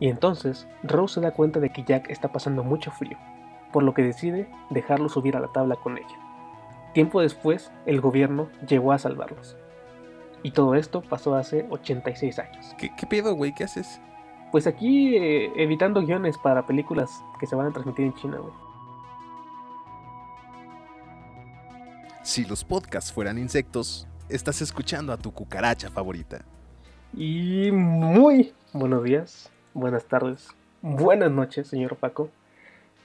Y entonces Rose se da cuenta de que Jack está pasando mucho frío, por lo que decide dejarlo subir a la tabla con ella. Tiempo después, el gobierno llegó a salvarlos. Y todo esto pasó hace 86 años. ¿Qué, qué pedo, güey? ¿Qué haces? Pues aquí eh, evitando guiones para películas que se van a transmitir en China, güey. Si los podcasts fueran insectos, estás escuchando a tu cucaracha favorita. Y muy buenos días, buenas tardes, buenas noches, señor Paco.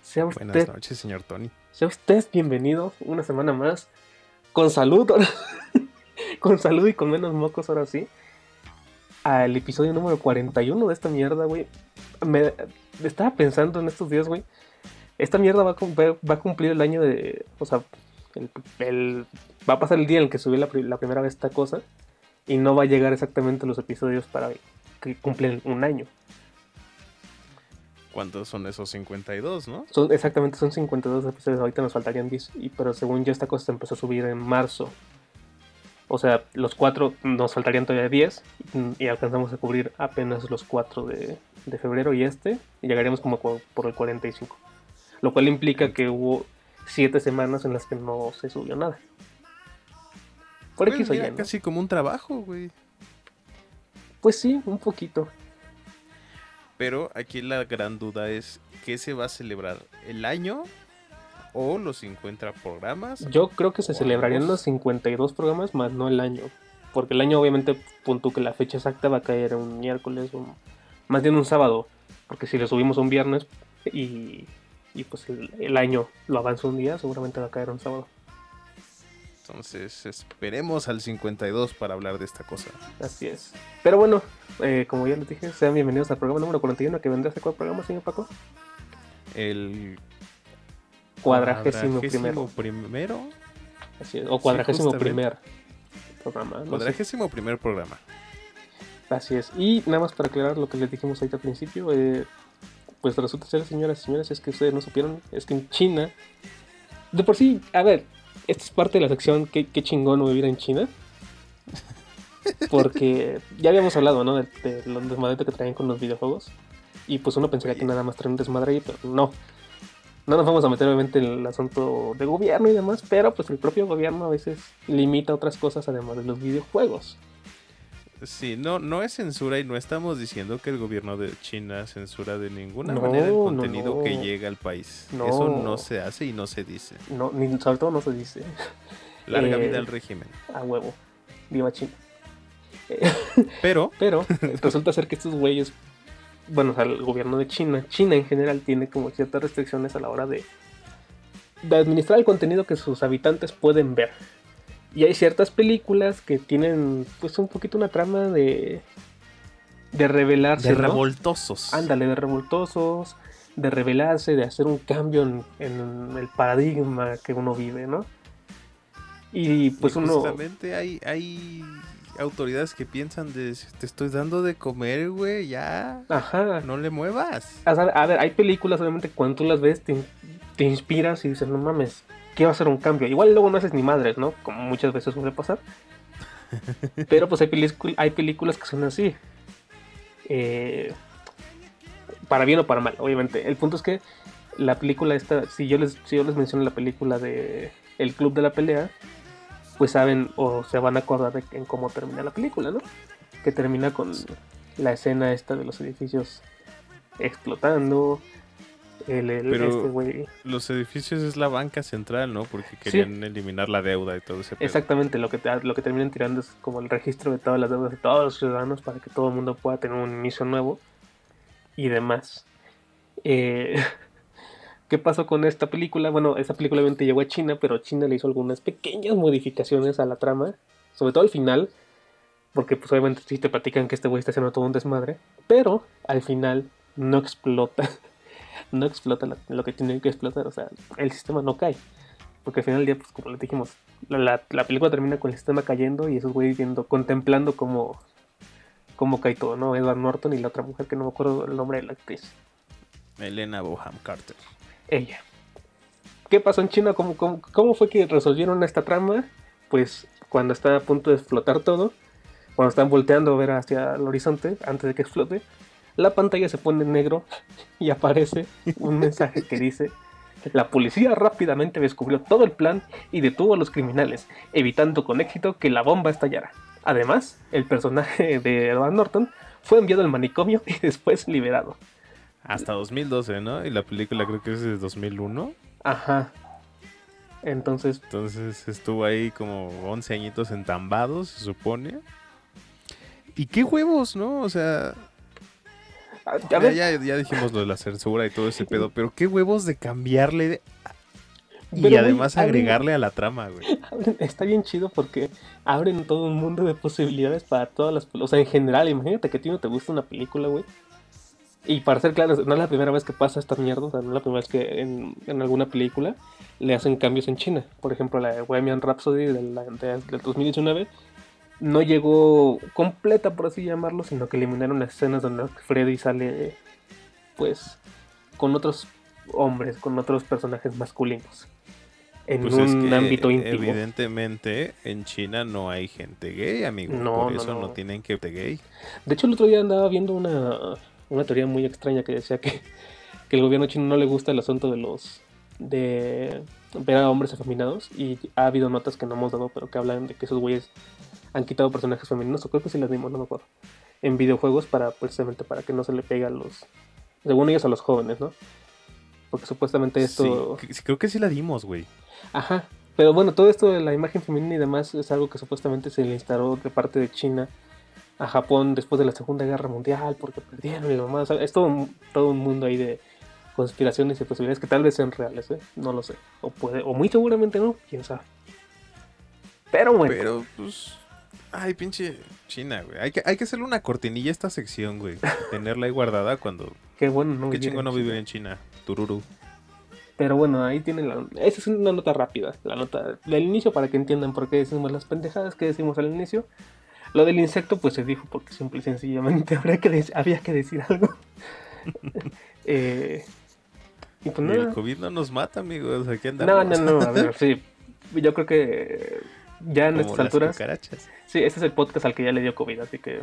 Sea usted, Buenas noches, señor Tony. sea usted bienvenido una semana más. Con salud, con salud y con menos mocos ahora sí. Al episodio número 41 de esta mierda, güey. Me estaba pensando en estos días, güey. Esta mierda va a, va- a cumplir el año de. O sea, el, el- va a pasar el día en el que subí la, la primera vez esta cosa. Y no va a llegar exactamente los episodios para que cumplen un año. ¿Cuántos son esos 52, no? Son, exactamente, son 52 episodios. Ahorita nos faltarían 10. Y, pero según yo, esta cosa se empezó a subir en marzo. O sea, los cuatro nos faltarían todavía 10. Y, y alcanzamos a cubrir apenas los 4 de, de febrero y este. Y llegaríamos como por el 45. Lo cual implica que hubo 7 semanas en las que no se subió nada. Por Pues X o Y, ya ¿no? casi como un trabajo, güey. Pues sí, un poquito. Pero aquí la gran duda es, ¿qué se va a celebrar? ¿El año o los 50 programas? Yo creo que se celebrarían los 52 programas, más no el año. Porque el año, obviamente, punto que la fecha exacta va a caer un miércoles, o más bien un sábado. Porque si lo subimos un viernes y, y pues el, el año lo avanza un día, seguramente va a caer un sábado. Entonces esperemos al 52 para hablar de esta cosa. Así es. Pero bueno, eh, como ya les dije, sean bienvenidos al programa número 41 que vendrá hace cuál programa, señor Paco. El Cuadragésimo primero. primero. Así es, o cuadragésimo primer programa. no sé. Cuadragésimo primer programa. Así es. Y nada más para aclarar lo que les dijimos ahorita al principio, eh, pues resulta ser, señoras y señores, es que ustedes no supieron, es que en China, de por sí, a ver, esta es parte de la sección qué, qué chingón vivir en China. Porque ya habíamos hablado, ¿no? De, de los desmadres que traen con los videojuegos. Y pues uno pensaría que nada más traen un desmadre ahí, pero no. No nos vamos a meter obviamente en el asunto de gobierno y demás, pero pues el propio gobierno a veces limita otras cosas además de los videojuegos. Sí, no, no es censura y no estamos diciendo que el gobierno de China censura de ninguna No, manera el contenido no. que llega al país. Eso no se hace y no se dice. No, ni, sobre todo no se dice. Larga Eh, vida al régimen. A huevo. Viva China. Pero Pero resulta ser que estos güeyes, bueno, o sea, el gobierno de China, China en general tiene como ciertas restricciones a la hora de, de administrar el contenido que sus habitantes pueden ver. Y hay ciertas películas que tienen pues un poquito una trama de de revelarse, de ¿no? revoltosos. Ándale, de revoltosos, de revelarse, de hacer un cambio en, en el paradigma que uno vive, ¿no? Y pues Y uno... Justamente hay, hay autoridades que piensan de te estoy dando de comer, güey, ya. Ajá. No le muevas. A ver, a ver, hay películas, obviamente, cuando tú las ves, te, te inspiras y dices, no mames, quiero hacer un cambio. Igual luego no haces ni madres, ¿no? Como muchas veces suele pasar. Pero pues hay, películas que son así. Eh, para bien o para mal, obviamente. El punto es que la película esta, si yo les, si yo les menciono la película de El Club de la Pelea, pues saben o se van a acordar de en cómo termina la película, ¿no? Que termina con la escena esta de los edificios explotando. El, el- Pero- este güey. Los edificios es la banca central, ¿no? Porque querían eliminar la deuda y todo ese pedo. Exactamente, lo que, lo que terminan tirando es como el registro de todas las deudas de todos los ciudadanos para que todo el mundo pueda tener un inicio nuevo y demás. Eh, ¿Qué pasó con esta película? Bueno, esta película obviamente llegó a China, pero China le hizo algunas pequeñas modificaciones a la trama, sobre todo al final, porque pues obviamente sí te platican que este güey está haciendo todo un desmadre, pero al final no explota, no explota lo que tiene que explotar, o sea, el sistema no cae. Porque al final del día, pues como les dijimos, la, la- la película termina con el sistema cayendo y esos güeyes viendo, contemplando cómo, cómo cae todo, ¿no? Edward Norton y la otra mujer que no me acuerdo el nombre de la actriz. Elena Boham Carter. Ella. ¿Qué pasó en China? ¿Cómo, cómo, cómo fue que resolvieron esta trama? Pues cuando está a punto de explotar todo, cuando están volteando a ver hacia el horizonte antes de que explote, la pantalla se pone en negro y aparece un mensaje que dice la policía rápidamente descubrió todo el plan y detuvo a los criminales, evitando con éxito que la bomba estallara. Además, el personaje de Edward Norton fue enviado al manicomio y después liberado. Hasta 2012, ¿no? Y la película creo que es de 2001. Ajá. Entonces. Entonces estuvo ahí como 11 añitos entambados, se supone. Y qué huevos, ¿no? O sea. Ah, ya, ya, dijimos lo de la censura y todo ese pedo, pero qué huevos de cambiarle y además agregarle a la trama, güey. Está bien chido porque abren todo un mundo de posibilidades para todas las... O sea, en general, imagínate que a ti no te gusta una película, güey. Y para ser claro, no es la primera vez que pasa esta mierda, o sea, no es la primera vez que en, alguna película le hacen cambios en China. Por ejemplo, la de Bohemian Rhapsody del, del 2019 no llegó completa, por así llamarlo, sino que eliminaron las escenas donde Freddy sale, pues, con otros hombres, con otros personajes masculinos. En pues un ámbito íntimo. Evidentemente, en China no hay gente gay, amigo. No, por eso no, tienen que ser gay. De hecho, el otro día andaba viendo una, una teoría muy extraña que decía que, que el gobierno chino no le gusta el asunto de los de ver a hombres afeminados y ha habido notas que no hemos dado pero que hablan de que esos güeyes han quitado personajes femeninos o creo que sí las dimos no me acuerdo en videojuegos para precisamente para que no se le pegue a los según ellos a los jóvenes no porque supuestamente esto sí, creo que sí la dimos güey ajá pero bueno todo esto de la imagen femenina y demás es algo que supuestamente se le instaló de parte de China a Japón después de la Segunda Guerra Mundial porque perdieron y demás. Es todo, todo un mundo ahí de conspiraciones y posibilidades que tal vez sean reales, ¿eh? No lo sé. O puede, o muy seguramente no, quién sabe. Pero bueno. Pero pues. Ay, pinche China, güey. Hay que, hay que hacerle una cortinilla a esta sección, güey. Tenerla ahí guardada cuando. Qué bueno, no Qué chingo no vivir en China. Tururu. Pero bueno, ahí tienen la. Esa es una nota rápida. La nota del inicio para que entiendan por qué decimos las pendejadas que decimos al inicio. Lo del insecto, pues se dijo porque simple y sencillamente habría que había que decir algo. eh, y pues nada. El COVID no nos mata, amigos. Aquí andamos. No, no, no. A ver, sí. Yo creo que ya en estas alturas. Sí, este es el podcast al que ya le dio COVID, así que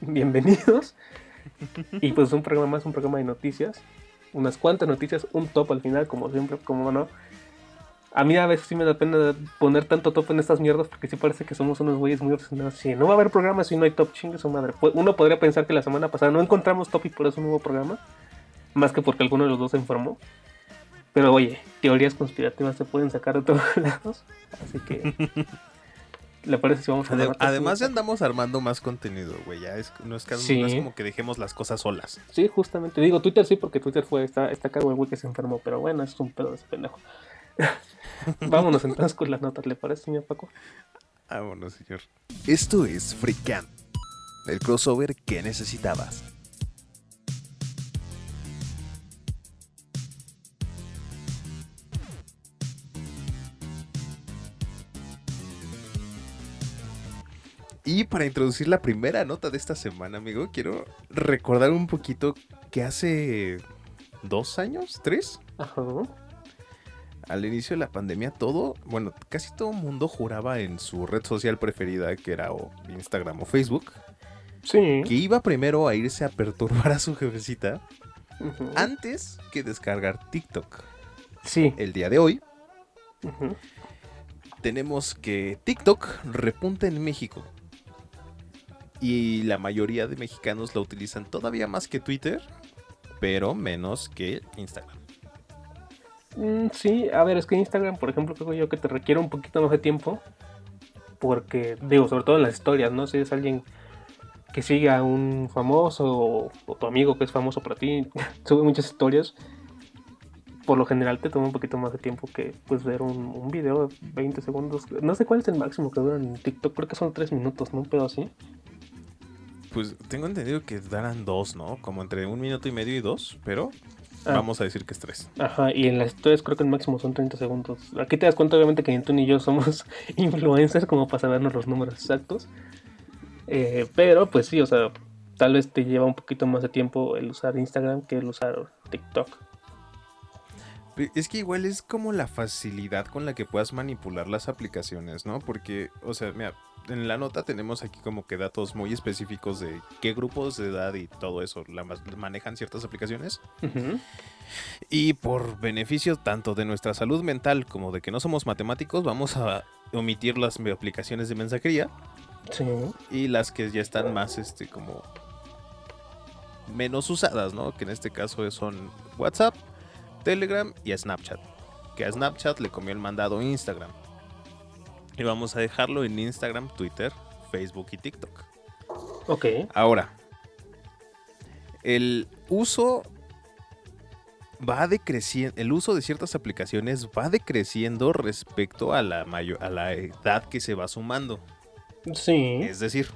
bienvenidos. y pues un programa más, un programa de noticias. Unas cuantas noticias, un top al final, como siempre, como no. A mí a veces sí me da pena poner tanto top en estas mierdas porque sí parece que somos unos güeyes muy obsesionados. Si no va a haber programa si no hay top, chingue su madre. Uno podría pensar que la semana pasada no encontramos top y por eso no hubo programa. Más que porque alguno de los dos se informó. Pero oye, teorías conspirativas se pueden sacar de todos lados. Así que. ¿Le parece si vamos a Además, ya andamos armando más contenido, güey. Ya es, no, es, como que dejemos las cosas solas. Sí, justamente. Digo Twitter sí, porque Twitter fue. Está, está cargo el güey que se enfermó. Pero bueno, es un pedo de ese pendejo. Vámonos entonces con las notas, ¿le parece, señor Paco? Vámonos, señor. Esto es Freecamp, el crossover que necesitabas. Y para introducir la primera nota de esta semana, amigo, quiero recordar un poquito que hace dos años, tres, Ajá al inicio de la pandemia todo, bueno, casi todo el mundo juraba en su red social preferida, que era Instagram o Facebook, sí. que iba primero a irse a perturbar a su jefecita antes que descargar TikTok. Sí. El día de hoy tenemos que TikTok repunta en México. Y la mayoría de mexicanos la utilizan todavía más que Twitter, pero menos que Instagram. Mm, sí, a ver, es que Instagram, por ejemplo, creo yo que te requiere un poquito más de tiempo. Porque, digo, sobre todo en las historias, ¿no? Si es alguien que sigue a un famoso o, tu amigo que es famoso para ti, sube muchas historias. Por lo general te toma un poquito más de tiempo que pues ver un, video de 20 segundos. No sé cuál es el máximo que duran en TikTok, creo que son 3 minutos, ¿no? Un pedo así. Pues tengo entendido que darán dos, ¿no? Como entre un minuto y medio y dos, pero Ah. Vamos a decir que es 3. Ajá, y en las historias creo que el máximo son 30 segundos. Aquí te das cuenta, obviamente, que ni tú ni yo somos influencers como para sabernos los números exactos. Eh, pero, pues sí, o sea, tal vez te lleva un poquito más de tiempo el usar Instagram que el usar TikTok. Es que igual es como la facilidad con la que puedas manipular las aplicaciones, ¿no? Porque, o sea, mira, en la nota tenemos aquí como que datos muy específicos de qué grupos de edad y todo eso manejan ciertas aplicaciones. Y por beneficio tanto de nuestra salud mental como de que no somos matemáticos, vamos a omitir las aplicaciones de mensajería. Sí. Y las que ya están más, este, como menos usadas, ¿no? Que en este caso son WhatsApp, Telegram y Snapchat. Que a Snapchat le comió el mandado Instagram. Y vamos a dejarlo en Instagram, Twitter, Facebook y TikTok. Ok. Ahora, el uso va decreciendo, el uso de ciertas aplicaciones va decreciendo respecto a la, a la edad que se va sumando. Sí. Es decir,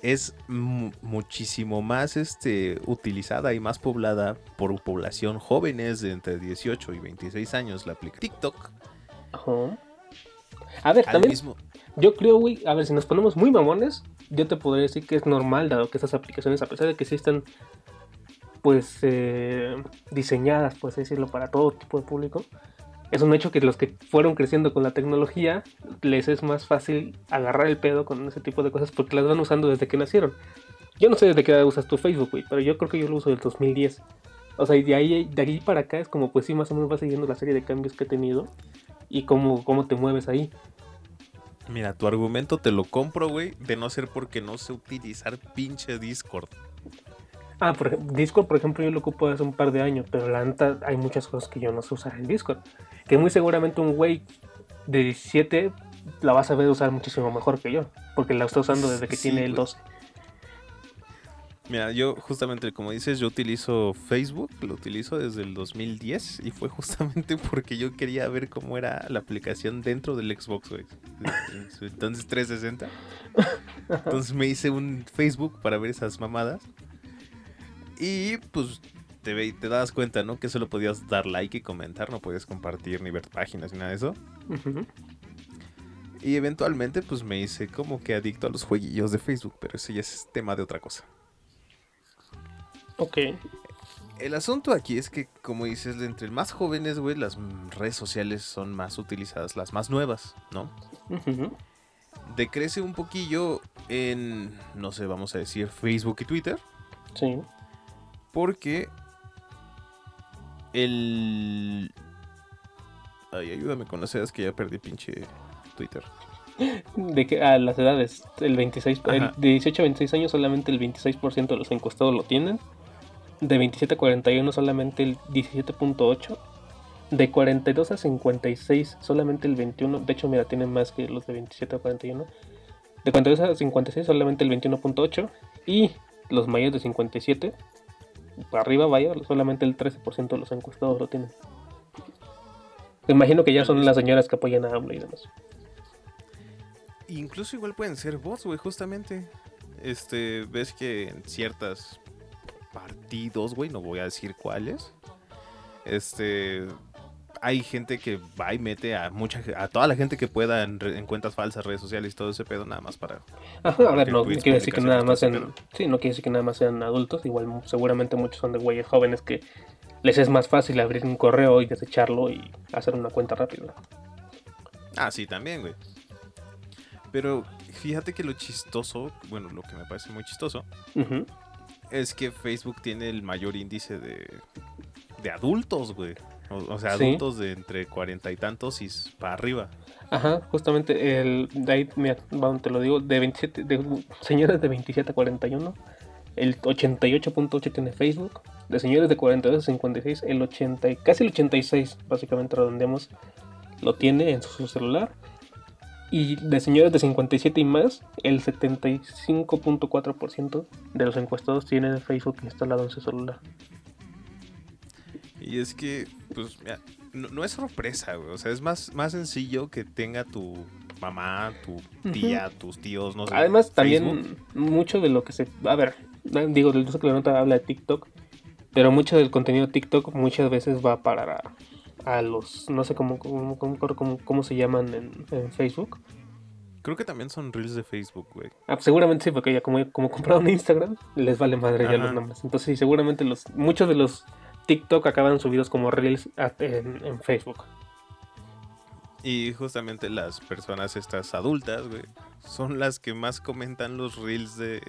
es muchísimo más este, utilizada y más poblada por población jóvenes de entre 18 y 26 años la aplicación TikTok. Ajá. A ver, también. Yo creo, güey, a ver, si nos ponemos muy mamones, yo te podría decir que es normal, dado que estas aplicaciones, a pesar de que sí están, pues, eh, diseñadas, pues decirlo, para todo tipo de público, es un hecho que los que fueron creciendo con la tecnología, les es más fácil agarrar el pedo con ese tipo de cosas porque las van usando desde que nacieron. Yo no sé desde qué edad usas tu Facebook, güey, pero yo creo que yo lo uso del 2010. O sea, y de ahí, de ahí para acá es como, pues sí, más o menos va siguiendo la serie de cambios que he tenido y cómo, cómo te mueves ahí. Mira, tu argumento te lo compro, güey, de no ser porque no sé utilizar pinche Discord. Ah, por, Discord, por ejemplo, yo lo ocupo hace un par de años, pero la neta hay muchas cosas que yo no sé usar en Discord. Que muy seguramente un güey de 17 la vas a ver usar muchísimo mejor que yo, porque la está usando desde que tiene el 12. Mira, yo justamente, como dices, yo utilizo Facebook, lo utilizo desde el 2010 y fue justamente porque yo quería ver cómo era la aplicación dentro del Xbox, güey. Entonces 360. Entonces me hice un Facebook para ver esas mamadas. Y pues te, te das cuenta, ¿no? Que solo podías dar like y comentar, no podías compartir ni ver páginas ni nada de eso. Y eventualmente pues me hice como que adicto a los jueguillos de Facebook, pero eso ya es tema de otra cosa. Ok. El asunto aquí es que, como dices, entre más jóvenes, güey, las redes sociales son más utilizadas, las más nuevas, ¿no? Decrece un poquillo en, no sé, vamos a decir, Facebook y Twitter. Sí. Porque el... Ay, ayúdame con las edades que ya perdí pinche Twitter. De que a las edades, el 26, el de 18 a 26 años solamente el 26% de los encuestados lo tienen de 27 a 41 solamente el 17.8. De 42 a 56 solamente el 21. De hecho, mira, tienen más que los de 27 a 41. De 42 a 56 solamente el 21.8. Y los mayores de 57, para arriba vaya, solamente el 13% de los encuestados lo tienen. Me imagino que ya son las señoras que apoyan a AMLO y demás. Incluso igual pueden ser bots, güey, justamente. Este, ves que en ciertas partidos, güey, no voy a decir cuáles. Este, hay gente que va y mete a mucha a toda la gente que pueda en, cuentas falsas, redes sociales y todo ese pedo nada más para. A ver, no quiere decir que nada más sean, sí, no quiere decir que nada más sean adultos, igual seguramente muchos son de güeyes jóvenes que les es más fácil abrir un correo y desecharlo y hacer una cuenta rápida. Ah, sí, también, güey. Pero fíjate que lo chistoso, bueno, lo que me parece muy chistoso, es que Facebook tiene el mayor índice de, de adultos, güey. O, sea, adultos de entre cuarenta y tantos y para arriba. Ajá, justamente el de ahí, mira, te lo digo, de 27, de señores de 27 a 41, el 88.8 tiene Facebook, de señores de 42 a 56, el 80, casi el 86, básicamente redondeamos, lo tiene en su celular y de señores de 57 y más, el 75.4% de los encuestados tienen Facebook instalado en su celular. Y es que, pues, mira, no, es sorpresa, güey. O sea, es más, más sencillo que tenga tu mamá, tu tía, tus tíos, no sé. Además, también mucho de lo que se. A ver, digo, uso que la nota habla de TikTok, pero mucho del contenido de TikTok muchas veces va a parar a a los, no sé cómo, cómo, cómo, cómo se llaman en, Facebook. Creo que también son reels de Facebook, güey. Ah, seguramente sí, porque ya como, como compraron Instagram, les vale madre ya los nombres. Entonces sí, seguramente los, muchos de los TikTok acaban subidos como reels en, Facebook. Y justamente las personas estas adultas, güey, son las que más comentan los reels de,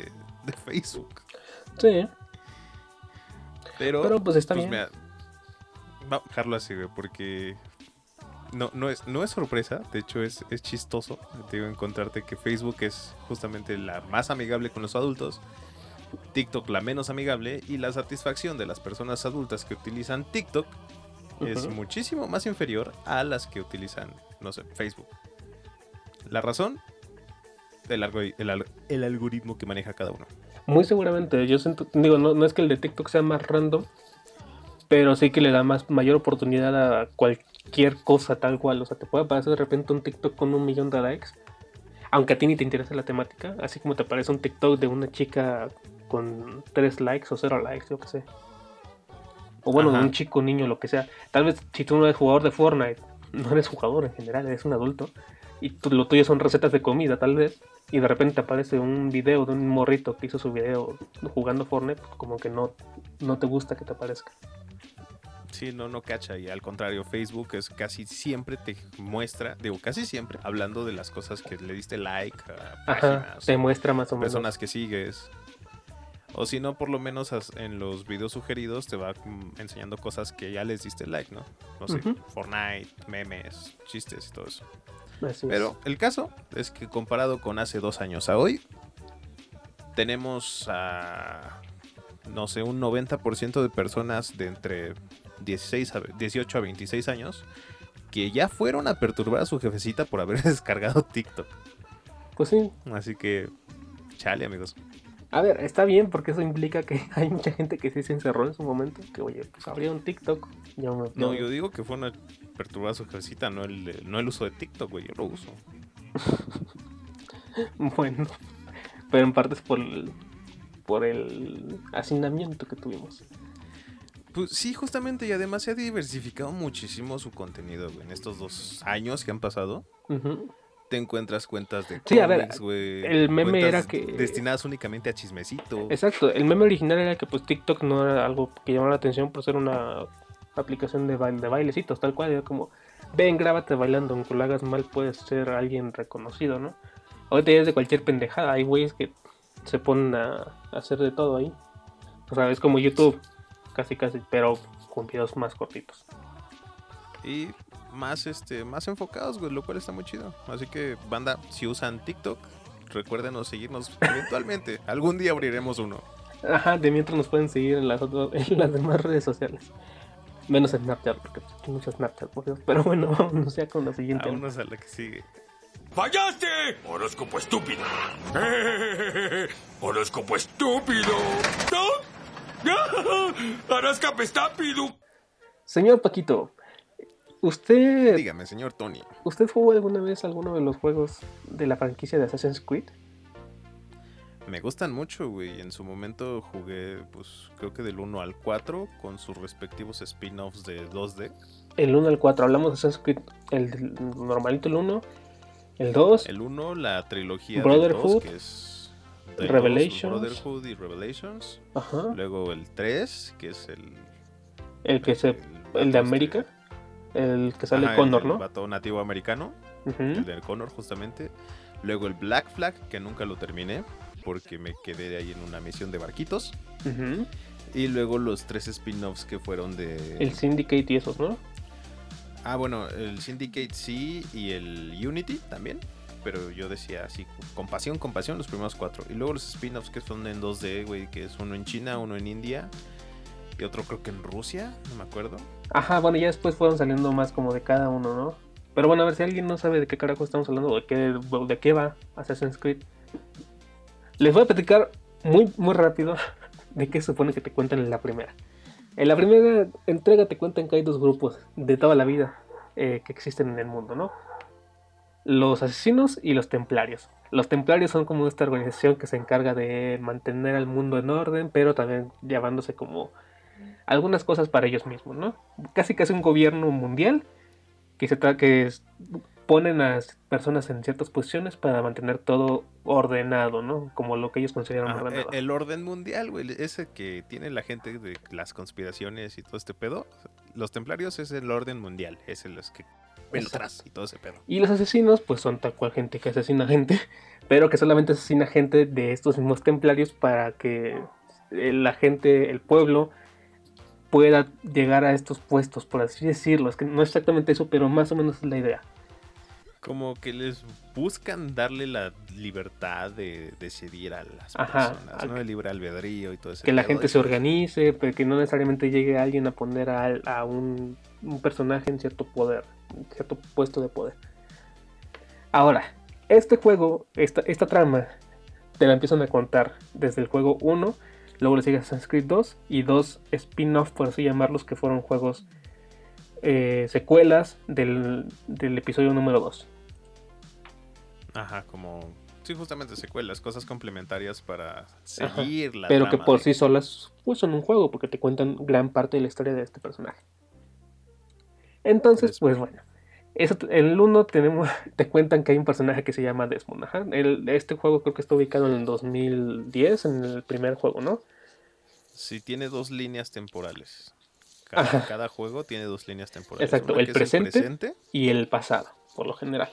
Facebook. Sí. Pero, Pero pues está bien. Mira, vamos a dejarlo así, güey, porque no, no, es, no es sorpresa, de hecho es, es chistoso, digo, encontrarte que Facebook es justamente la más amigable con los adultos, TikTok la menos amigable y la satisfacción de las personas adultas que utilizan TikTok es muchísimo más inferior a las que utilizan, no sé, Facebook. La razón, el, el, algoritmo que maneja cada uno. Muy seguramente, yo siento, digo, no, no es que el de TikTok sea más random, pero sí que le da más mayor oportunidad a cualquier cosa tal cual. O sea, te puede aparecer de repente un TikTok con un millón de likes, aunque a ti ni te interese la temática, así como te aparece un TikTok de una chica con tres likes o cero likes, yo qué sé. O bueno, de un chico, niño, lo que sea. Tal vez si tú no eres jugador de Fortnite, no eres jugador en general, eres un adulto, y lo tuyo son recetas de comida, tal vez, y de repente te aparece un video de un morrito que hizo su video jugando Fortnite, pues como que no, no te gusta que te aparezca. Sí, no, no cacha. Y al contrario, Facebook es casi siempre te muestra, digo, casi siempre, hablando de las cosas que le diste like a Ajá, te muestra más o menos. Personas que sigues. O si no, por lo menos en los videos sugeridos te va enseñando cosas que ya les diste like, ¿no? No sé, Fortnite, memes, chistes y todo eso. Pero el caso es que comparado con hace dos años a hoy, tenemos a, no sé, un 90% de personas de entre 16 a, 18 a 26 años que ya fueron a perturbar a su jefecita por haber descargado TikTok. Pues sí. Así que, chale, amigos. A ver, está bien porque eso implica que hay mucha gente que sí se encerró en su momento. Que, oye, pues abrió un TikTok. no, yo digo que fue una perturbar a su jefecita, no el, no el uso de TikTok, güey. Yo lo uso. bueno, pero en parte es por el, por el hacinamiento que tuvimos. Pues sí, justamente, y además se ha diversificado muchísimo su contenido, güey, en estos dos años que han pasado. Te encuentras cuentas de sí, a ver, El meme era que. Destinadas únicamente a chismecito. Exacto, el meme original era que pues TikTok no era algo que llamara la atención por ser una aplicación de, baile, de bailecitos, tal cual. Era como, ven, grábate bailando, aunque lo hagas mal, puedes ser alguien reconocido, ¿no? Ahorita ya es de cualquier pendejada. Hay güeyes que se ponen a hacer de todo ahí. O sea, es como YouTube casi casi, pero con videos más cortitos. Y más este más enfocados, güey, lo cual está muy chido. Así que, banda, si usan TikTok, recuérdenos seguirnos eventualmente. Algún día abriremos uno. Ajá, de mientras nos pueden seguir en las, en las demás redes sociales. Menos en Snapchat, porque hay muchos Snapchat, por Dios. Pero bueno, no sea con la siguiente. Vámonos a la que sigue. ¡Fallaste! Horóscopo estúpido. Horóscopo estúpido. ¿No? ¡Arascape estúpido! Señor Paquito, usted... Dígame, señor Tony. ¿Usted jugó alguna vez alguno de los juegos de la franquicia de Assassin's Creed? Me gustan mucho, güey. En su momento jugué, pues, creo que del 1 al 4 con sus respectivos spin-offs de 2D. El 1 al 4, hablamos de Assassin's Creed, el normalito, el 1, el 2. El 1, la trilogía Brotherhood, que es Revelations. Brotherhood y Revelations. Luego el 3, que es el. El que se. El, de América. El que sale Connor, ¿no? El vato nativo americano. El de Connor, justamente. Luego el Black Flag, que nunca lo terminé. Porque me quedé ahí en una misión de barquitos. Y luego los tres spin-offs que fueron de. El Syndicate y esos, ¿no? Ah, bueno, el Syndicate sí y el Unity también pero yo decía así, compasión, compasión, los primeros cuatro. Y luego los spin-offs que son en 2D, güey, que es uno en China, uno en India y otro creo que en Rusia, no me acuerdo. Ajá, bueno, ya después fueron saliendo más como de cada uno, ¿no? Pero bueno, a ver si alguien no sabe de qué carajo estamos hablando, de qué, de qué va Assassin's Creed. Les voy a platicar muy, muy rápido de qué supone que te cuentan en la primera. En la primera entrega te cuentan que hay dos grupos de toda la vida eh, que existen en el mundo, ¿no? Los asesinos y los templarios. Los templarios son como esta organización que se encarga de mantener al mundo en orden, pero también llevándose como algunas cosas para ellos mismos, ¿no? Casi casi un gobierno mundial que se que ponen a personas en ciertas posiciones para mantener todo ordenado, ¿no? Como lo que ellos consideran ordenado. El orden mundial, güey, ese que tiene la gente de las conspiraciones y todo este pedo. Los templarios es el orden mundial, es el que y todo ese pedo. Y los asesinos, pues son tal cual gente que asesina gente, pero que solamente asesina gente de estos mismos templarios para que la gente, el pueblo, pueda llegar a estos puestos, por así decirlo. Es que no es exactamente eso, pero más o menos es la idea. Como que les buscan darle la libertad de decidir a las personas, ¿no? El libre albedrío y todo eso. Que la gente se organice, pero que no necesariamente llegue alguien a poner a, un, personaje en cierto poder, en cierto puesto de poder. Ahora, este juego, esta, esta trama, te la empiezan a contar desde el juego 1 Luego le sigue Assassin's Creed 2 y dos spin-off, por así llamarlos, que fueron juegos eh, secuelas del, episodio número 2. Ajá, como. Sí, justamente secuelas, cosas complementarias para seguir la Pero que por sí solas pues, son un juego, porque te cuentan gran parte de la historia de este personaje. Entonces, pues bueno. Eso, en el 1 tenemos, te cuentan que hay un personaje que se llama Desmond. este juego creo que está ubicado en el 2010, en el primer juego, ¿no? Sí, tiene dos líneas temporales. Cada, juego tiene dos líneas temporales. Exacto, el presente, y el pasado, por lo general.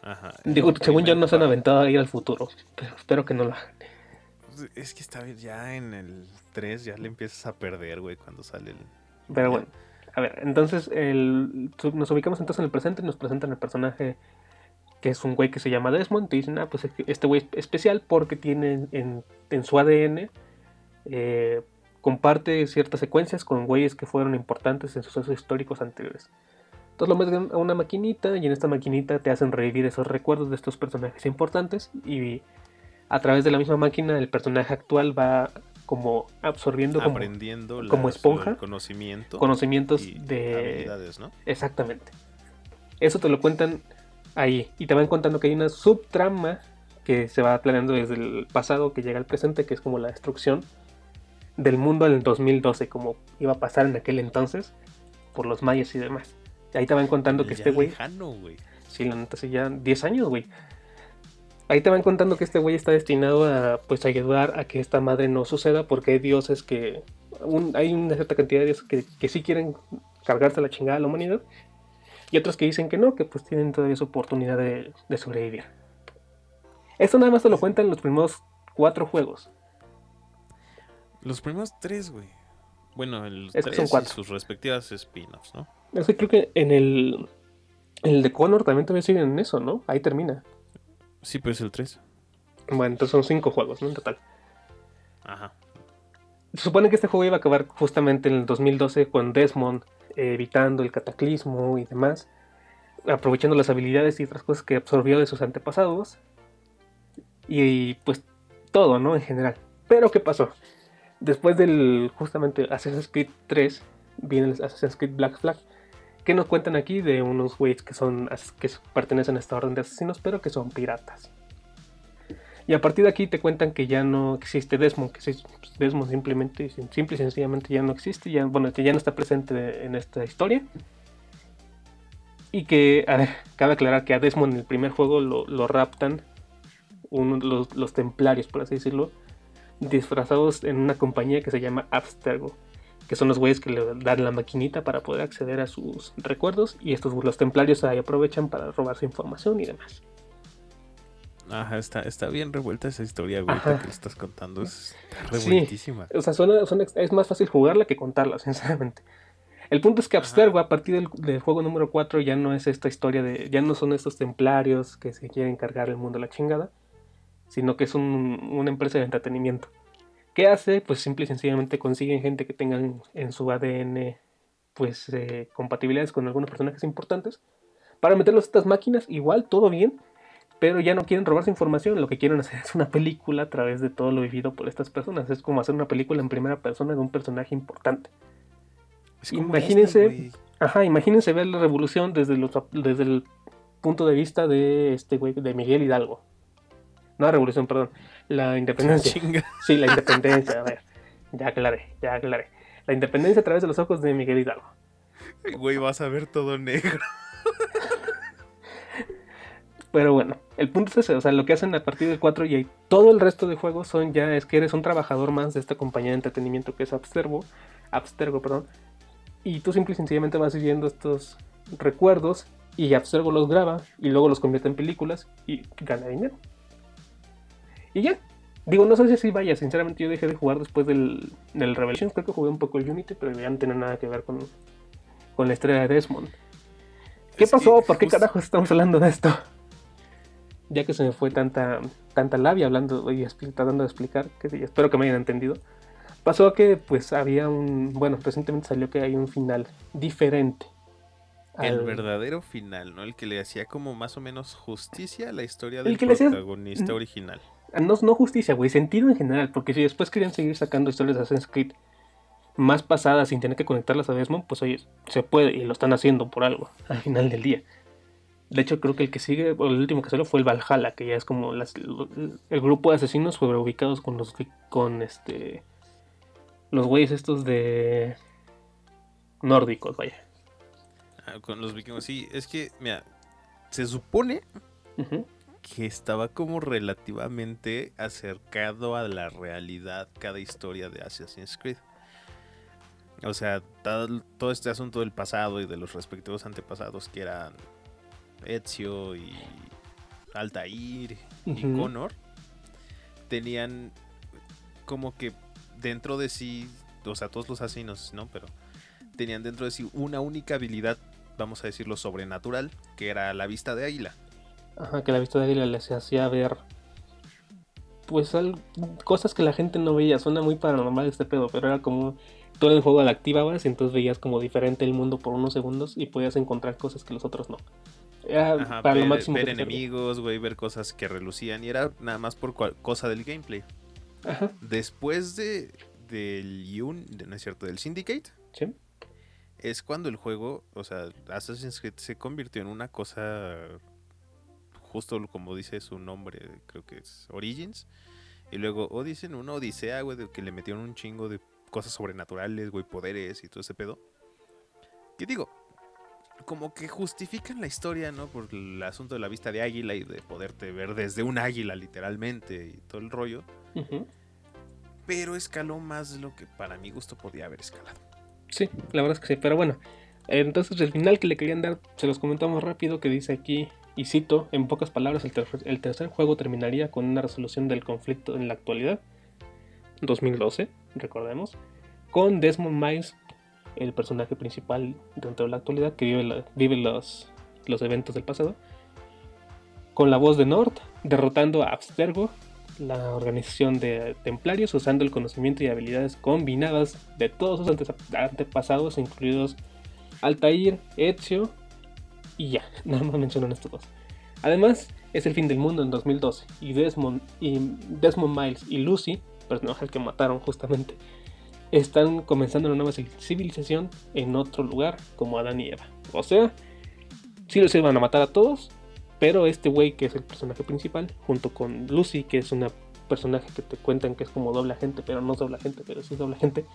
Ajá, Digo, según yo no se han aventado a ir al futuro, pero espero que no lo hagan. Pues, es que está bien, ya en el 3 ya le empiezas a perder, güey, cuando sale el... Pero bueno, a ver, entonces nos ubicamos entonces en el presente y nos presentan el personaje que es un güey que se llama Desmond. Y dicen, ah, pues este güey es especial porque tiene en, su ADN, eh, comparte ciertas secuencias con güeyes que fueron importantes en sucesos históricos anteriores. Entonces lo meten a una maquinita y en esta maquinita te hacen revivir esos recuerdos de estos personajes importantes y a través de la misma máquina el personaje actual va como absorbiendo aprendiendo como, esponja conocimiento conocimientos de habilidades, ¿no? Exactamente. Eso te lo cuentan ahí y te van contando que hay una subtrama que se va planeando desde el pasado que llega al presente, que es como la destrucción del mundo en el 2012, como iba a pasar en aquel entonces por los mayas y demás. ahí te van contando que este güey. Sí, la neta, sí, ya 10 años, güey. Ahí te van contando que este güey está destinado a pues ayudar a que esta madre no suceda porque hay dioses que hay una cierta cantidad de dioses que, que sí quieren cargarse la chingada a la humanidad y otros que dicen que no, que pues tienen todavía su oportunidad de, sobrevivir. Esto nada más te lo cuentan los primeros cuatro juegos. Los primeros tres, güey. Bueno, el tres son cuatro. sus respectivas spin-offs, ¿no? Es que creo que en el, el de Connor también todavía siguen en eso, ¿no? Ahí termina. Sí, pues el 3. Bueno, entonces son 5 juegos, ¿no? En total. Ajá. Se supone que este juego iba a acabar justamente en el 2012 con Desmond eh, evitando el cataclismo y demás, aprovechando las habilidades y otras cosas que absorbió de sus antepasados. Y, pues todo, ¿no? En general. Pero ¿qué pasó? Después del justamente Assassin's Creed 3 viene el Assassin's Creed Black Flag ¿Qué nos cuentan aquí de unos güeyes que son que pertenecen a esta orden de asesinos, pero que son piratas? Y a partir de aquí te cuentan que ya no existe Desmond, que Desmond simplemente, simple y sencillamente ya no existe, ya, bueno, que ya no está presente en esta historia. Y que, a ver, cabe aclarar que a Desmond en el primer juego lo, raptan los, los, templarios, por así decirlo, disfrazados en una compañía que se llama Abstergo que son los güeyes que le dan la maquinita para poder acceder a sus recuerdos y estos los templarios ahí aprovechan para robar su información y demás. Ajá, está, está bien revuelta esa historia, güey, que estás contando. Es revueltísima. o sea, es más fácil jugarla que contarla, sinceramente. El punto es que Abstergo, a partir del, juego número 4, ya no es esta historia de. Ya no son estos templarios que se quieren cargar el mundo a la chingada, sino que es una empresa de entretenimiento. ¿Qué hace? Pues simple y sencillamente consiguen gente que tengan en su ADN pues eh, compatibilidades con algunos personajes importantes para meterlos a estas máquinas, igual, todo bien, pero ya no quieren robarse información, lo que quieren hacer es una película a través de todo lo vivido por estas personas, es como hacer una película en primera persona de un personaje importante. Imagínense, este, ajá, imagínense ver la revolución desde, los, desde el punto de vista de este güey, de Miguel Hidalgo. No la revolución, perdón. La independencia. Sí, la independencia. A ver, ya aclaré, ya aclaré. La independencia a través de los ojos de Miguel Hidalgo. Güey, vas a ver todo negro. Pero bueno, el punto es ese, o sea, lo que hacen a partir del 4 y todo el resto de juegos son ya, es que eres un trabajador más de esta compañía de entretenimiento que es Abstergo, Abstergo, perdón, y tú simple y sencillamente vas viviendo estos recuerdos Y Abstergo los graba y luego los convierte en películas y gana dinero. Y ya. Digo, no sé si así vaya. Sinceramente, yo dejé de jugar después del, del Revelations. Creo que jugué un poco el Unity, pero ya no tiene nada que ver con, con la estrella de Desmond. ¿Qué pasó? ¿Por qué carajo estamos hablando de esto? Ya que se me fue tanta, tanta labia hablando y tratando de explicar, que espero que me hayan entendido. Pasó que pues había un, bueno, recientemente salió que hay un final diferente. El verdadero final, ¿no? El que le hacía como más o menos justicia a la historia del protagonista original. No, no justicia, güey, sentido en general, porque si después querían seguir sacando historias de Assassin's Creed más pasadas sin tener que conectarlas a Desmond, pues oye, se puede y lo están haciendo por algo al final del día. De hecho, creo que el que sigue, o el último que salió fue el Valhalla, que ya es como el grupo de asesinos fue ubicados con los con este los güeyes estos de nórdicos, vaya. Ah, con los vikingos, sí, es que, mira, se supone que estaba como relativamente acercado a la realidad cada historia de Assassin's Creed. O sea, todo, este asunto del pasado y de los respectivos antepasados que eran Ezio y Altair y Connor, tenían como que dentro de sí, o sea, todos los asesinos, ¿no? Pero tenían dentro de sí una única habilidad, vamos a decirlo, sobrenatural, que era la vista de águila. Ajá, que la vista de águila les hacía ver, pues, cosas que la gente no veía. Suena muy paranormal este pedo, pero era como todo el juego la activabas y entonces veías como diferente el mundo por unos segundos y podías encontrar cosas que los otros no. Era para ver, lo máximo ver enemigos, güey, ver cosas que relucían y era nada más por cosa del gameplay. Después de del Yun, no es cierto, del Syndicate. Es cuando el juego, o sea, Assassin's Creed se convirtió en una cosa justo como dice su nombre, creo que es Origins. Y luego o dicen una odisea, güey, de que le metieron un chingo de cosas sobrenaturales, güey, poderes y todo ese pedo. ¿Qué digo? Como que justifican la historia, ¿no? Por el asunto de la vista de águila y de poderte ver desde un águila, literalmente, y todo el rollo. Pero escaló más de lo que para mi gusto podía haber escalado. Sí, la verdad es que sí. Pero bueno, entonces el final que le querían dar, se los comentamos rápido, que dice aquí, y cito, en pocas palabras, el, tercer juego terminaría con una resolución del conflicto en la actualidad. 2012, recordemos, con Desmond Miles, el personaje principal dentro de la actualidad que vive, vive los, los eventos del pasado, con la voz de Nord, derrotando a Abstergo, la organización de templarios, usando el conocimiento y habilidades combinadas de todos sus antepasados, incluidos Altair, Ezio y ya, nada más mencionan estos dos. Además, es el fin del mundo en 2012 y Desmond, y Desmond Miles y Lucy personajes que mataron justamente, están comenzando una nueva civilización en otro lugar como Adán y Eva. O sea, sí los iban a matar a todos, pero este güey que es el personaje principal, junto con Lucy, que es una personaje que te cuentan que es como doble agente, pero no doble agente, pero sí doble agente,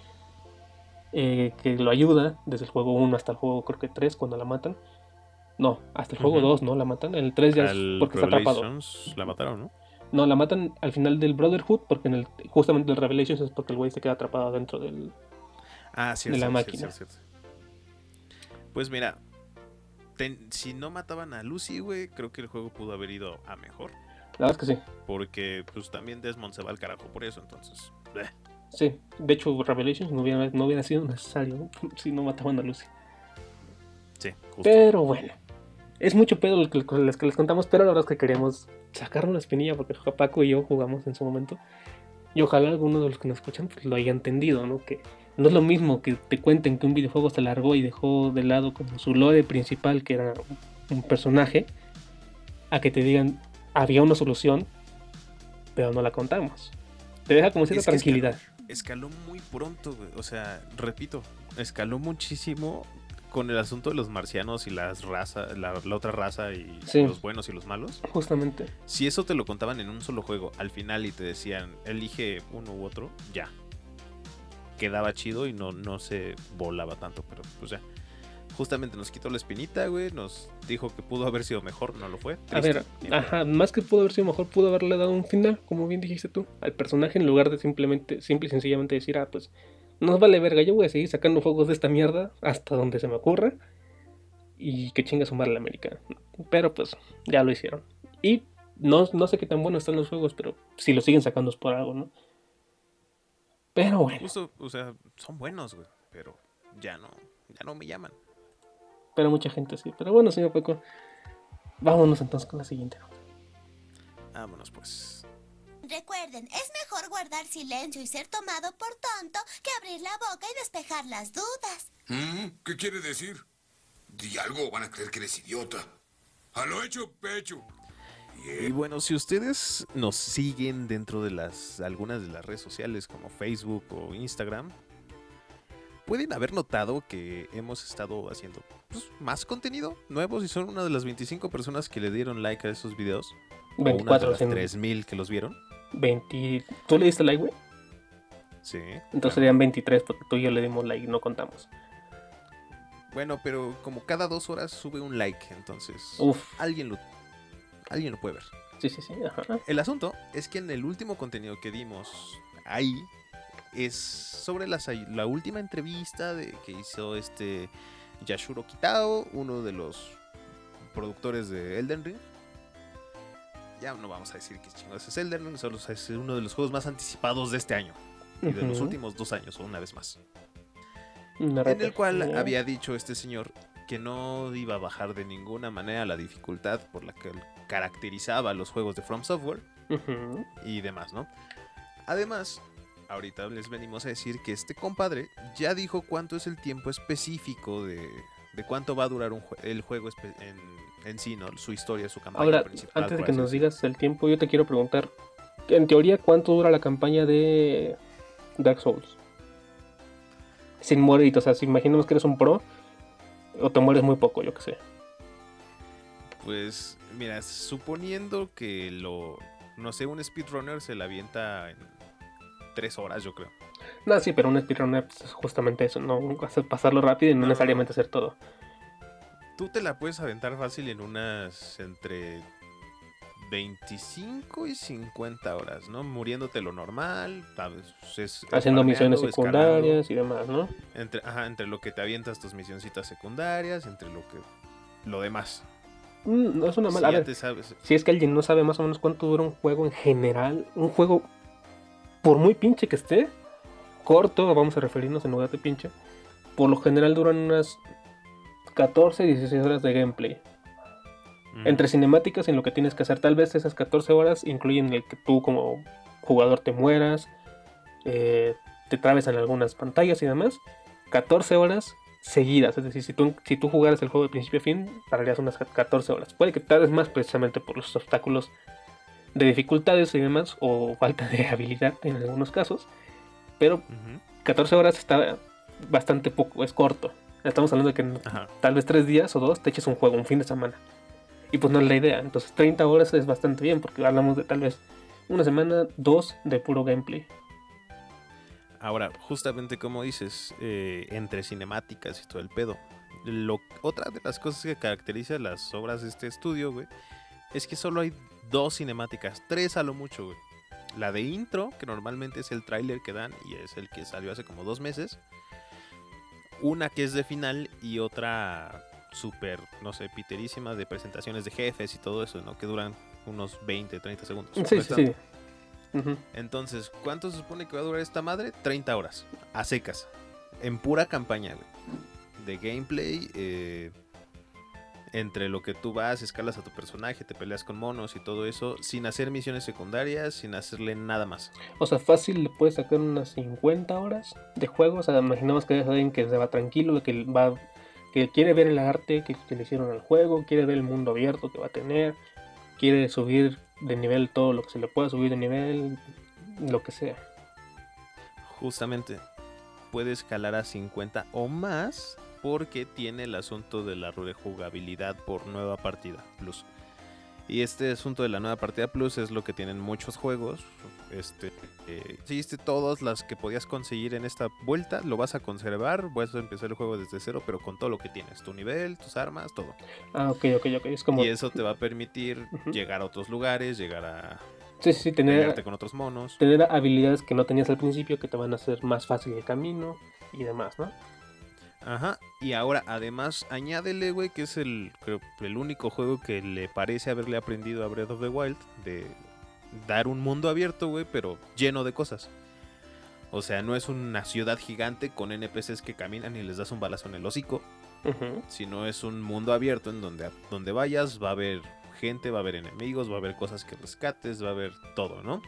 eh, que lo ayuda desde el juego 1 hasta el juego creo que 3 cuando la matan. No, hasta el juego 2 no la matan, el 3 ya es porque está atrapado. La mataron, ¿no? No, la matan al final del Brotherhood porque en el, justamente el Revelations es porque el güey se queda atrapado dentro del, ah, de la máquina. pues mira, si no mataban a Lucy, güey, creo que el juego pudo haber ido a mejor. La verdad es que sí. Porque pues también Desmond se va al carajo por eso, entonces. Sí, de hecho Revelations no hubiera, no hubiera sido necesario si no mataban a Lucy. Sí, justo. Pero bueno es mucho pedo lo que, les, que les contamos, pero la verdad es que queríamos sacar una espinilla porque Paco y yo jugamos en su momento. Y ojalá alguno de los que nos escuchan pues, lo haya entendido, ¿no? Que no es lo mismo que te cuenten que un videojuego se alargó y dejó de lado como su lore principal, que era un personaje, a que te digan había una solución, pero no la contamos. Te deja como cierta tranquilidad. Escaló, escaló muy pronto. O sea, repito, escaló muchísimo con el asunto de los marcianos y las razas, la, otra raza y los buenos y los malos. Justamente. Si eso te lo contaban en un solo juego al final y te decían, elige uno u otro, ya. Quedaba chido y no, no se volaba tanto, pero pues ya. Justamente nos quitó la espinita, güey. Nos dijo que pudo haber sido mejor, no lo fue. a ver, ajá, más que pudo haber sido mejor, pudo haberle dado un final, como bien dijiste tú, al personaje en lugar de simplemente, simple y sencillamente decir, ah, pues nos vale verga, yo voy a seguir sacando juegos de esta mierda hasta donde se me ocurra. y que chinga su madre la América. Pero pues ya lo hicieron. Y no, no sé qué tan buenos están los juegos, pero si lo siguen sacando es por algo, ¿no? Pero bueno. o sea, son buenos, güey, pero ya no, ya no me llaman. Pero mucha gente sí. Pero bueno, señor Peco, vámonos entonces con la siguiente. Vámonos pues. Recuerden, es mejor guardar silencio y ser tomado por tonto que abrir la boca y despejar las dudas. ¿Mm? ¿Qué quiere decir? Di algo, van a creer que eres idiota. A lo hecho, pecho. Y bueno, si ustedes nos siguen dentro de las algunas de las redes sociales como Facebook o Instagram, pueden haber notado que hemos estado haciendo pues, más contenido nuevos y son una de las 25 personas que le dieron like a esos videos. 24 o una de las 3000 que los vieron. 20... ¿Tú le diste like, güey? Sí. Entonces serían 23 porque tú y yo le dimos like, no contamos. Bueno, pero como cada dos horas sube un like, entonces alguien lo alguien lo puede ver. Sí, sí, sí. El asunto es que en el último contenido que dimos ahí es sobre la, última entrevista de, que hizo este Yashuro Kitao, uno de los productores de Elden Ring. Ya no vamos a decir que chingados es Elden Ring, solo es uno de los juegos más anticipados de este año y de los últimos dos años, una vez más. en el cual había dicho este señor que no iba a bajar de ninguna manera la dificultad por la que caracterizaba los juegos de From Software y demás, ¿no? Además, ahorita les venimos a decir que este compadre ya dijo cuánto es el tiempo específico de, cuánto va a durar el juego en, sí, ¿no? Su historia, su campaña Ahora, Antes de que nos digas el tiempo, yo te quiero preguntar, en teoría, ¿cuánto dura la campaña de Dark Souls? Sin morir, o sea, si imaginemos que eres un pro, o te mueres muy poco, yo que sé. Pues, mira, suponiendo que lo, no sé, un speedrunner se la avienta en tres horas, yo creo. No, sí, pero un speedrunner es justamente eso, no pasarlo rápido y no, necesariamente hacer todo. Tú te la puedes aventar fácil en unas entre 25 y 50 horas, ¿no? Muriéndote lo normal, haciendo misiones secundarias y demás, ¿no? Entre, ajá, entre lo que te avientas tus misioncitas secundarias, entre lo que lo demás. Mm, no es una mala. Si, si es que alguien no sabe más o menos cuánto dura un juego en general, un juego por muy pinche que esté, corto, vamos a referirnos en lugar de pinche, por lo general duran unas 14, 16 horas de gameplay. Entre cinemáticas y en lo que tienes que hacer, tal vez esas 14 horas incluyen el que tú como jugador te mueras, eh, te trabes en algunas pantallas y demás. 14 horas seguidas, es decir, si tú, si tú jugaras el juego de principio a fin, tardarías unas 14 horas. Puede que tardes más precisamente por los obstáculos de dificultades y demás, o falta de habilidad en algunos casos, pero 14 horas está bastante poco, es corto. Estamos hablando de que tal vez 3 días o 2 te eches un juego, un fin de semana. Y pues no es la idea. Entonces 30 horas es bastante bien porque hablamos de tal vez una semana, dos de puro gameplay. Ahora, justamente como dices, eh, entre cinemáticas y todo el pedo. Lo, otra de las cosas que caracteriza las obras de este estudio, güey, es que solo hay dos cinemáticas, tres a lo mucho, güey. La de intro, que normalmente es el tráiler que dan y es el que salió hace como dos meses. Una que es de final y otra súper, no sé, piterísima de presentaciones de jefes y todo eso, ¿no? Que duran unos 20, 30 segundos. Sí, sí, sí. Entonces, ¿cuánto se supone que va a durar esta madre? 30 horas, a secas, en pura campaña, güey. De gameplay, eh, entre lo que tú vas, escalas a tu personaje, te peleas con monos y todo eso, sin hacer misiones secundarias, sin hacerle nada más. O sea, fácil le puedes sacar unas 50 horas de juego. O sea, imaginamos que es alguien que se va tranquilo, que va que quiere ver el arte que, le hicieron al juego, quiere ver el mundo abierto que va a tener, quiere subir de nivel todo lo que se le pueda subir de nivel, lo que sea. Justamente, puede escalar a 50 o más porque tiene el asunto de la rejugabilidad por nueva partida plus. Y este asunto de la nueva partida plus es lo que tienen muchos juegos. Este, eh, hiciste todas las que podías conseguir en esta vuelta, lo vas a conservar, vas a empezar el juego desde cero, pero con todo lo que tienes, tu nivel, tus armas, todo. Ah, ok, ok, ok. Es como... Y eso te va a permitir llegar a otros lugares, llegar a... Sí, sí, tener, con otros monos. Tener habilidades que no tenías al principio que te van a hacer más fácil el camino y demás, ¿no? Ajá, y ahora además añádele, güey, que es el, creo, el único juego que le parece haberle aprendido a Breath of the Wild de dar un mundo abierto, güey, pero lleno de cosas. O sea, no es una ciudad gigante con NPCs que caminan y les das un balazo en el hocico. Sino es un mundo abierto en donde, donde vayas va a haber gente, va a haber enemigos, va a haber cosas que rescates, va a haber todo, ¿no?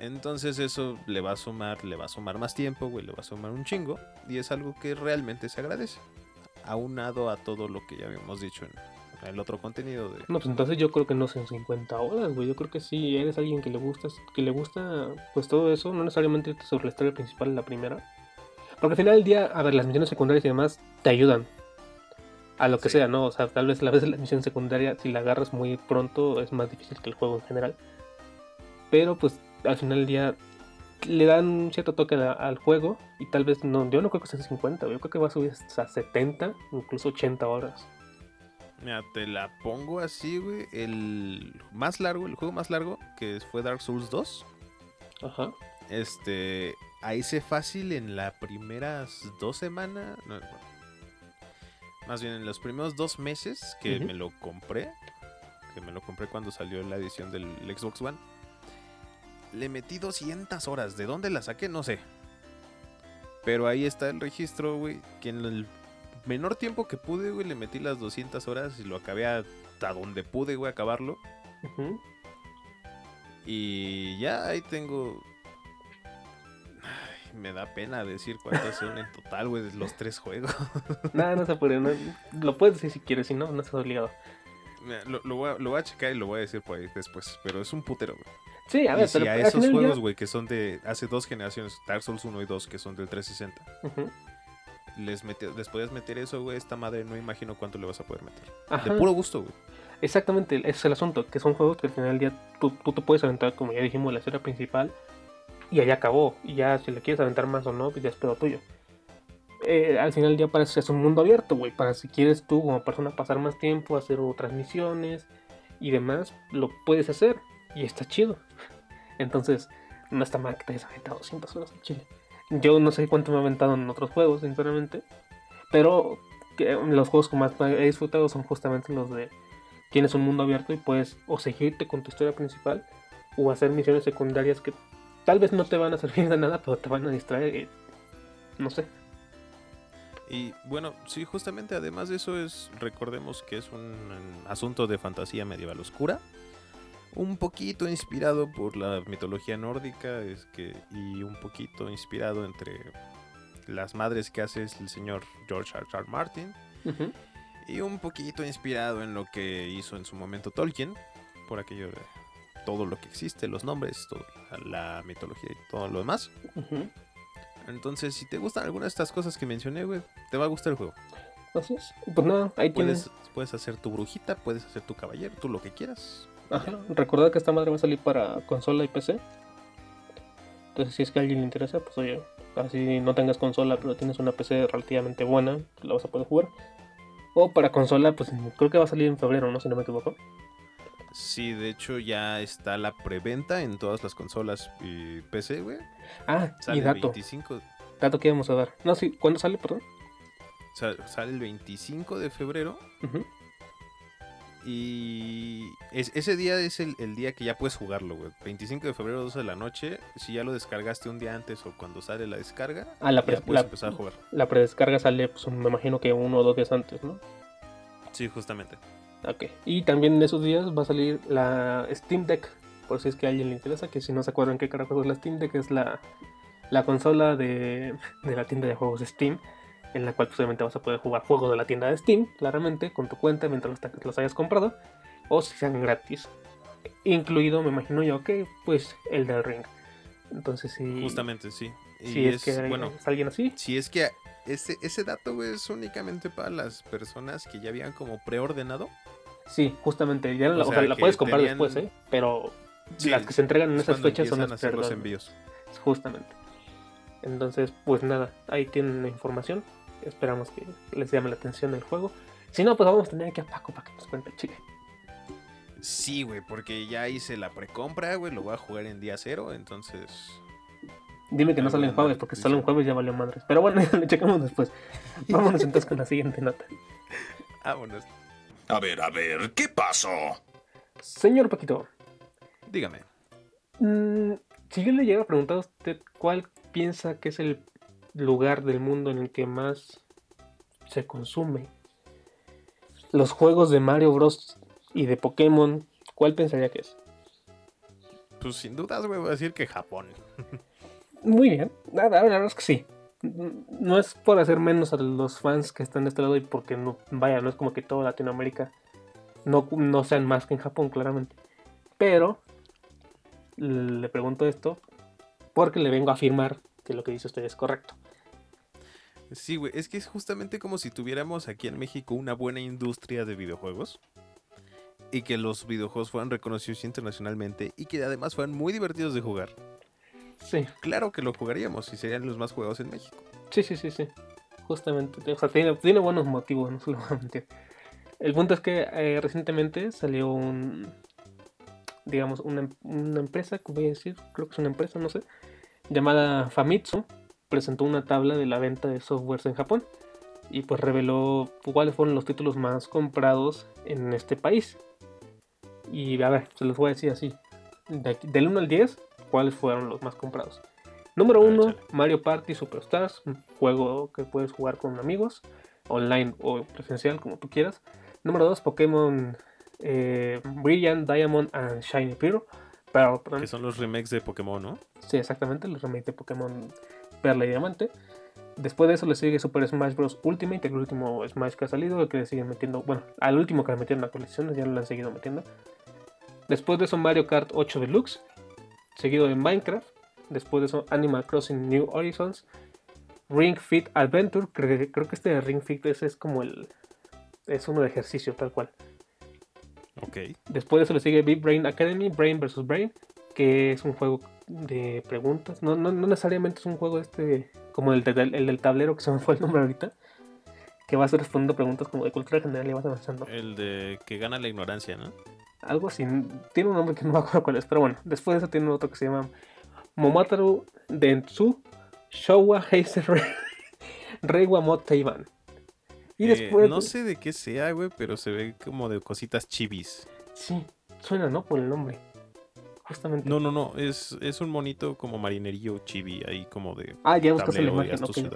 Entonces eso le va a sumar, le va a sumar más tiempo, güey, le va a sumar un chingo. Y es algo que realmente se agradece. Aunado a todo lo que ya habíamos dicho en, el otro contenido de... No, pues entonces yo creo que no son 50 horas, güey. Yo creo que si eres alguien que le gusta, que le gusta pues todo eso, no necesariamente sobre la historia principal en la primera. Porque al final del día, a ver, las misiones secundarias y demás te ayudan. A lo que sea, ¿no? O sea, tal vez a veces la misión secundaria, si la agarras muy pronto, es más difícil que el juego en general. Pero pues al final del día le dan un cierto toque al juego y tal vez no, yo no creo que sea 50, yo creo que va a subir hasta 70, incluso 80 horas. Mira, te la pongo así, güey. El más largo, el juego más largo, que fue Dark Souls 2. Ajá. Este, ahí hice fácil en las primeras dos semanas. más bien en los primeros dos meses que me lo compré. Que me lo compré cuando salió la edición del Xbox One. Le metí 200 horas. ¿De dónde la saqué? No sé. Pero ahí está el registro, güey. Que en el menor tiempo que pude, güey, le metí las 200 horas y lo acabé hasta donde pude, güey, acabarlo. Y ya ahí tengo. me da pena decir cuántos son en total, güey, de los tres juegos. Nada, no se puede. lo puedes decir si quieres, si no, no estás obligado. lo, voy a, lo, voy a, checar y lo voy a decir por ahí después. Pero es un putero, güey. Sí, a ver, y a esos juegos, güey, que son de hace dos generaciones, Dark Souls 1 y 2, que son del 360, les, les podías meter eso, güey, esta madre no imagino cuánto le vas a poder meter. De puro gusto, güey. Exactamente, ese es el asunto, que son juegos que al final del día tú, tú te puedes aventar, como ya dijimos, la historia principal, y ahí acabó. Y ya si le quieres aventar más o no, pues ya es pedo tuyo. Eh, al final del día parece es un mundo abierto, güey, para si quieres tú como persona pasar más tiempo, hacer otras misiones y demás, lo puedes hacer y está chido. Entonces, no está mal que te hayas aventado 200 horas en Chile. Yo no sé cuánto me he aventado en otros juegos, sinceramente. Pero los juegos que más he disfrutado son justamente los de tienes un mundo abierto y puedes o seguirte con tu historia principal o hacer misiones secundarias que tal vez no te van a servir de nada, pero te van a distraer. no sé. Y bueno, sí, justamente además de eso es, recordemos que es un asunto de fantasía medieval oscura un poquito inspirado por la mitología nórdica es que, y un poquito inspirado entre las madres que hace el señor George R. R. Martin y un poquito inspirado en lo que hizo en su momento Tolkien por aquello de todo lo que existe, los nombres, toda la mitología y todo lo demás. Entonces, si te gustan algunas de estas cosas que mencioné, güey, te va a gustar el juego. Así Pues nada, ahí puedes, Puedes hacer tu brujita, puedes hacer tu caballero, tú lo que quieras. Ajá, recordad que esta madre va a salir para consola y PC. Entonces, si es que a alguien le interesa, pues oye, así no tengas consola, pero tienes una PC relativamente buena, la vas a poder jugar. O para consola, pues creo que va a salir en febrero, ¿no? Si no me equivoco. Sí, de hecho ya está la preventa en todas las consolas y PC, güey. Ah, sale y dato. 25. Dato que íbamos a dar. No, sí, ¿cuándo sale, perdón? sale el 25 de febrero. Y ese día es el, día que ya puedes jugarlo, güey. 25 de febrero, 12 de la noche. Si ya lo descargaste un día antes o cuando sale la descarga, ah, la ya puedes empezar a jugar. La predescarga sale, pues me imagino que uno o dos días antes, ¿no? Sí, justamente. Ok. Y también en esos días va a salir la Steam Deck. Por si es que a alguien le interesa, que si no se acuerdan qué carajo es la Steam Deck, es la, la consola de, de la tienda de juegos Steam en la cual posiblemente pues, vas a poder jugar juegos de la tienda de Steam, claramente, con tu cuenta mientras los, hayas comprado, o si sean gratis. Incluido, me imagino yo, que pues el del ring. Entonces sí. Justamente, sí. si es, que bueno, es alguien así. Si es que ese, ese dato es únicamente para las personas que ya habían como preordenado. Sí, justamente. Ya la, la puedes comprar después, ¿eh? Pero las que se entregan en esas fechas son las los envíos. Justamente. Entonces, pues nada, ahí tienen la información. Esperamos que les llame la atención el juego. Si no, pues vamos a tener aquí a Paco para que nos cuente el chile. Sí, güey, porque ya hice la precompra, güey, lo voy a jugar en día cero, entonces... Dime que no salen jueves, porque salen jueves ya valió madres. Pero bueno, le checamos después. Vámonos entonces con la siguiente nota. Vámonos. A ver, a ver, ¿qué pasó? Señor Paquito. Dígame. Mm, si yo le llega a preguntar a usted cuál piensa que es el lugar del mundo en el que más se consume los juegos de Mario Bros. y de Pokémon, ¿cuál pensaría que es? Pues sin dudas, voy a decir que Japón. Muy bien, nada, la verdad es que sí. No es por hacer menos a los fans que están de este lado y porque no, vaya, no es como que toda Latinoamérica no, no sean más que en Japón, claramente. Pero le pregunto esto porque le vengo a afirmar que lo que dice usted es correcto. Sí, güey, es que es justamente como si tuviéramos aquí en México una buena industria de videojuegos y que los videojuegos fueran reconocidos internacionalmente y que además fueran muy divertidos de jugar. Sí. Claro que lo jugaríamos y serían los más jugados en México. Sí, sí, sí, sí. Justamente. O sea, tiene, buenos motivos, no se lo voy a mentir. El punto es que eh, recientemente salió un. Digamos, una, una empresa, ¿cómo voy a decir? Creo que es una empresa, no sé. Llamada Famitsu. Presentó una tabla de la venta de softwares en Japón. Y pues reveló cuáles fueron los títulos más comprados en este país. Y a ver, se los voy a decir así. del 1 al 10, cuáles fueron los más comprados. Número 1, Mario Party Superstars, un juego que puedes jugar con amigos, online o presencial, como tú quieras. Número 2, Pokémon eh, Brilliant, Diamond and Shiny Pearl. que son los remakes de Pokémon, ¿no? Sí, exactamente, los remakes de Pokémon Perla y Diamante. Después de eso le sigue Super Smash Bros. Ultimate, el último Smash que ha salido, el que le siguen metiendo, bueno, al último que le metieron en la colección, ya lo han seguido metiendo. Después de eso Mario Kart 8 Deluxe, seguido de Minecraft, después de eso Animal Crossing New Horizons, Ring Fit Adventure, creo, creo que este de Ring Fit ese es como el... es uno de ejercicio tal cual. Ok. Después de eso le sigue Big Brain Academy, Brain vs. Brain, que es un juego de preguntas. No, no, necesariamente es un juego este como el, el, del tablero, que se me fue el nombre ahorita. Que vas respondiendo preguntas como de cultura general y vas avanzando. El de que gana la ignorancia, ¿no? Algo así. Tiene un nombre que no me acuerdo cuál es. Pero bueno, después de eso tiene otro que se llama Momataru Dentsu Showa Heiser Reiwa Mot Taiwan. Y eh, después. no sé de qué sea, güey, pero se ve como de cositas chibis. Sí, suena, ¿no? Por el nombre. Justamente. No, no, no. Es, es un monito como marinerillo chibi ahí como de. Ah, ya buscas la imagen. Okay.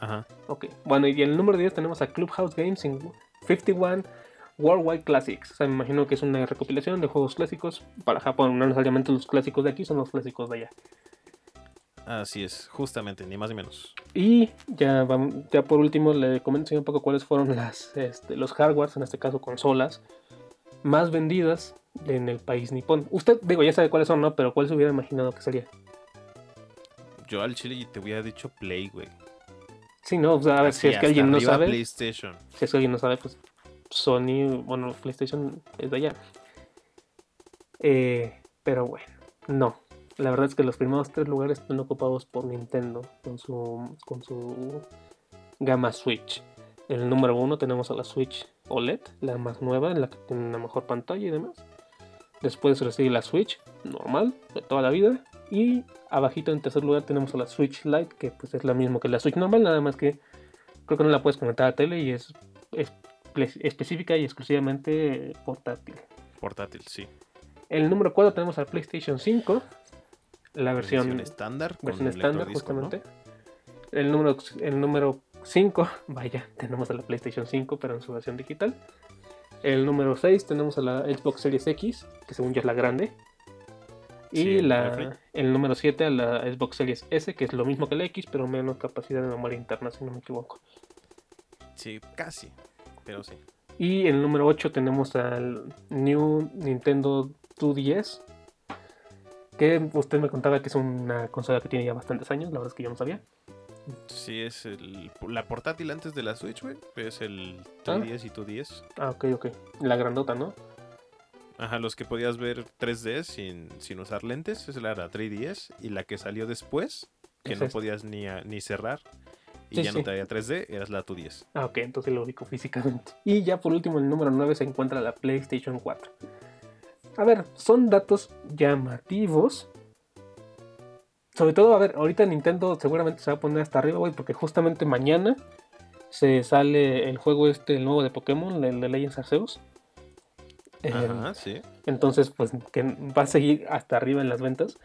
Ajá. Ok. Bueno, y en el número 10 tenemos a Clubhouse Games en 51 Worldwide Classics. O sea, me imagino que es una recopilación de juegos clásicos para Japón. No necesariamente los clásicos de aquí son los clásicos de allá. Así es, justamente, ni más ni menos. Y ya, ya por último le comento un poco cuáles fueron las, este, los hardwares, en este caso consolas, más vendidas en el país nipón. Usted, digo, ya sabe cuáles son, ¿no? Pero ¿cuál se hubiera imaginado que sería? Yo al chile te hubiera dicho Play, güey. Sí, no, o sea, a ver, si es que alguien no sabe. PlayStation. Si es que alguien no sabe, pues Sony, bueno, PlayStation es de allá. Eh, pero bueno, no. La verdad es que los primeros tres lugares están ocupados por Nintendo con su, con su gama Switch. En el número uno tenemos a la Switch OLED, la más nueva, la que tiene una mejor pantalla y demás. Después sigue la Switch normal, de toda la vida. Y abajito en tercer lugar tenemos a la Switch Lite, que pues es la misma que la Switch normal, nada más que creo que no la puedes conectar a la tele y es, es específica y exclusivamente portátil. Portátil, sí. El número 4 tenemos al PlayStation 5, la versión, estándar. Versión estándar, justamente. El número el número 5, vaya, tenemos a la PlayStation 5, pero en su versión digital. El número 6 tenemos a la Xbox Series X, que según yo es la grande. Y la, el número 7 a la Xbox Series S, que es lo mismo que la X, pero menos capacidad de memoria interna, si no me equivoco. Sí, casi pero sí. Y el número 8 tenemos al New Nintendo 2DS. Que usted me contaba que es una consola que tiene ya bastantes años, la verdad es que yo no sabía. Sí, es la portátil antes de la Switch, güey. Es el 3DS y 2DS. Ah, ok, ok. La grandota, ¿no? Ajá, los que podías ver 3D sin, sin usar lentes, esa era la 3DS. Y la que salió después, que no podías ni, ni cerrar, y ya no traía 3D, eras la tu 10. Ah, ok, entonces lo ubico físicamente. Y ya por último, en el número 9 se encuentra la PlayStation 4. A ver, son datos llamativos. Sobre todo, a ver, ahorita Nintendo seguramente se va a poner hasta arriba, güey, porque justamente mañana se sale el juego este, el nuevo de Pokémon, el de Legends Arceus. Ajá, sí. Entonces, pues, que va a seguir hasta arriba en las ventas.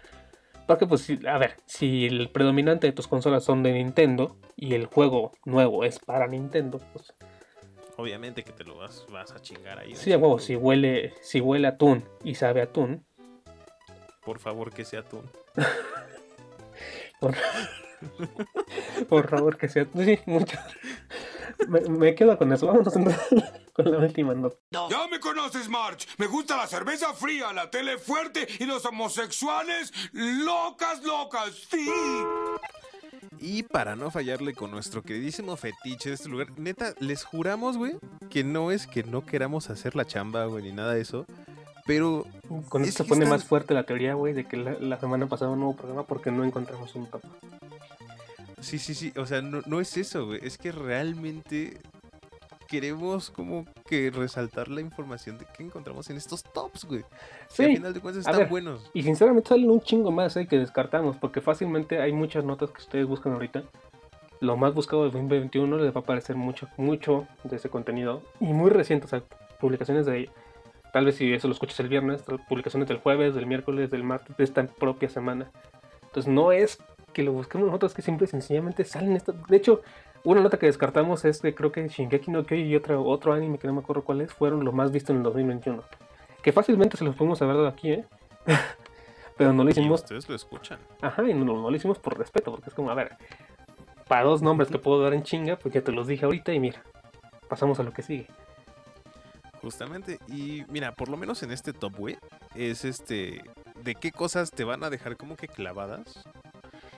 Porque, pues, a ver, si el predominante de tus consolas son de Nintendo y el juego nuevo es para Nintendo, pues. Obviamente que te lo vas, vas a chingar ahí. Sí, a huevo, si huele, si huele atún y sabe atún. Por favor, que sea atún. por... por favor, que sea. Sí, mucho. Me, me, quedo con eso. Vámonos con la última nota. Ya me conoces, March. Me gusta la cerveza fría, la tele fuerte y los homosexuales locas, locas. Sí. Y para no fallarle con nuestro queridísimo fetiche de este lugar, neta, les juramos, güey, que no es que no queramos hacer la chamba, güey, ni nada de eso. Pero. Con esto se pone más fuerte la teoría, güey, de que la, semana pasada un nuevo programa porque no encontramos un top. Sí, sí, sí. O sea, no, no es eso, güey. Es que realmente queremos como que resaltar la información de que encontramos en estos tops, güey. Sí. al final de cuentas están buenos. Y sinceramente salen un chingo más, eh, que descartamos, porque fácilmente hay muchas notas que ustedes buscan ahorita. Lo más buscado del 2021 les va a aparecer mucho, mucho de ese contenido. Y muy recientes, o sea, publicaciones de tal vez si eso lo escuchas el viernes, publicaciones del jueves, del miércoles, del martes, de esta propia semana. Entonces no es que lo busquemos nosotros, que simple y sencillamente salen estas. De hecho, una nota que descartamos es que creo que Shingeki no Kyojin y otro, otro anime que no me acuerdo cuál es, fueron los más vistos en el 2021. Que fácilmente se los podemos haber dado aquí, ¿eh? Pero no lo hicimos. ustedes lo escuchan. Ajá, y no, no, lo hicimos por respeto, porque es como, a ver, para dos nombres que puedo dar en chinga, pues ya te los dije ahorita y mira, pasamos a lo que sigue. Justamente, y mira, por lo menos en este top, güey, es este, de qué cosas te van a dejar como que clavadas.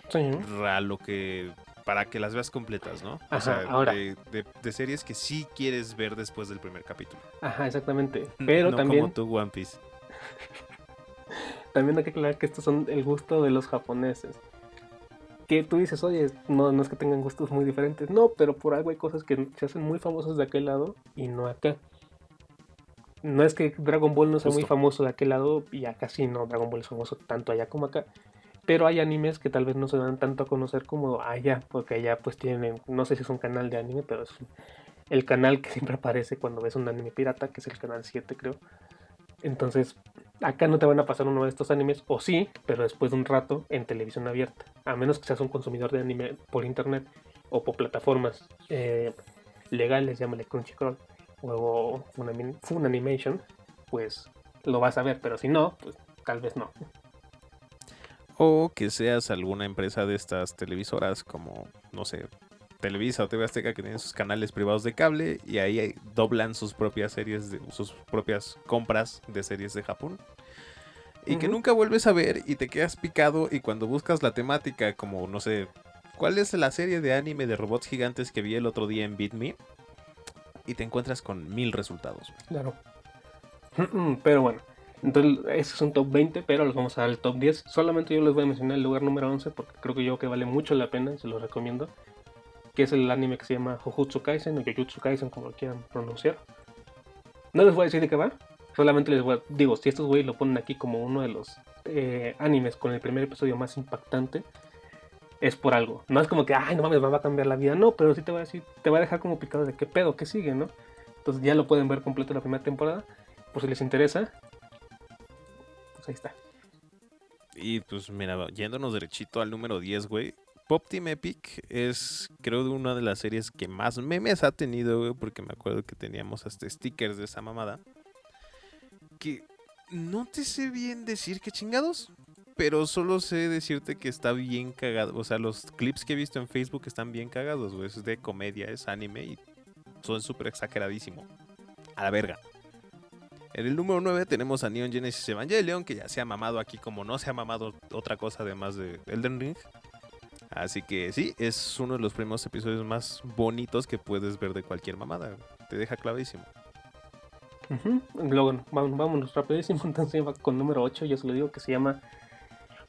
Sí. A lo que para que las veas completas, ¿no? o sea, de, series que sí quieres ver después del primer capítulo. Ajá, exactamente. Pero no también. Como tu One Piece. también hay que aclarar que estos son el gusto de los japoneses. Que tú dices, oye, no, no es que tengan gustos muy diferentes. No, pero por algo hay cosas que se hacen muy famosas de aquel lado y no acá. No es que Dragon Ball no sea muy famoso de aquel lado y acá sí, no, Dragon Ball es famoso tanto allá como acá pero hay animes que tal vez no se dan tanto a conocer como allá, porque allá pues tienen, no sé si es un canal de anime, pero es el canal que siempre aparece cuando ves un anime pirata, que es el canal 7 creo. Entonces, acá no te van a pasar uno de estos animes, o sí, pero después de un rato en televisión abierta, a menos que seas un consumidor de anime por internet o por plataformas eh, legales, llámale Crunchyroll o Funimation, pues lo vas a ver, pero si no, pues tal vez no o que seas alguna empresa de estas televisoras como, no sé, Televisa o TV Azteca que tienen sus canales privados de cable y ahí doblan sus propias series, de, sus propias compras de series de Japón. Y que nunca vuelves a ver y te quedas picado y cuando buscas la temática como, no sé, ¿cuál es la serie de anime de robots gigantes que vi el otro día en BitMe? Y te encuentras con mil resultados. Claro. Pero bueno, entonces, ese es un top 20, pero los vamos a dar el top 10. Solamente yo les voy a mencionar el lugar número 11 porque creo que yo que vale mucho la pena se los recomiendo. Que es el anime que se llama Jujutsu Kaisen o Jujutsu Kaisen, como lo quieran pronunciar. No les voy a decir de qué va, solamente les voy a, digo, si estos güeyes lo ponen aquí como uno de los eh, animes con el primer episodio más impactante, es por algo. No es como que, ay, no mames, me va a cambiar la vida, no, pero sí te va a decir, te va a dejar como picado de qué pedo, qué sigue, ¿no? Entonces ya lo pueden ver completo la primera temporada, por si les interesa ahí está. Y pues mira, yéndonos derechito al número 10, güey. Pop Team Epic es, creo, una de las series que más memes ha tenido, güey, porque me acuerdo que teníamos hasta stickers de esa mamada. Que no te sé bien decir qué chingados, pero solo sé decirte que está bien cagado. O sea, los clips que he visto en Facebook están bien cagados, güey. Es de comedia, es anime y son súper exageradísimo. A la verga. En el número 9 tenemos a Neon Genesis Evangelion, que ya se ha mamado aquí como no se ha mamado otra cosa además de Elden Ring. Así que sí, es uno de los primeros episodios más bonitos que puedes ver de cualquier mamada. Te deja clavísimo. Luego, vámonos rapidísimo. Entonces con número 8, yo se lo digo que se llama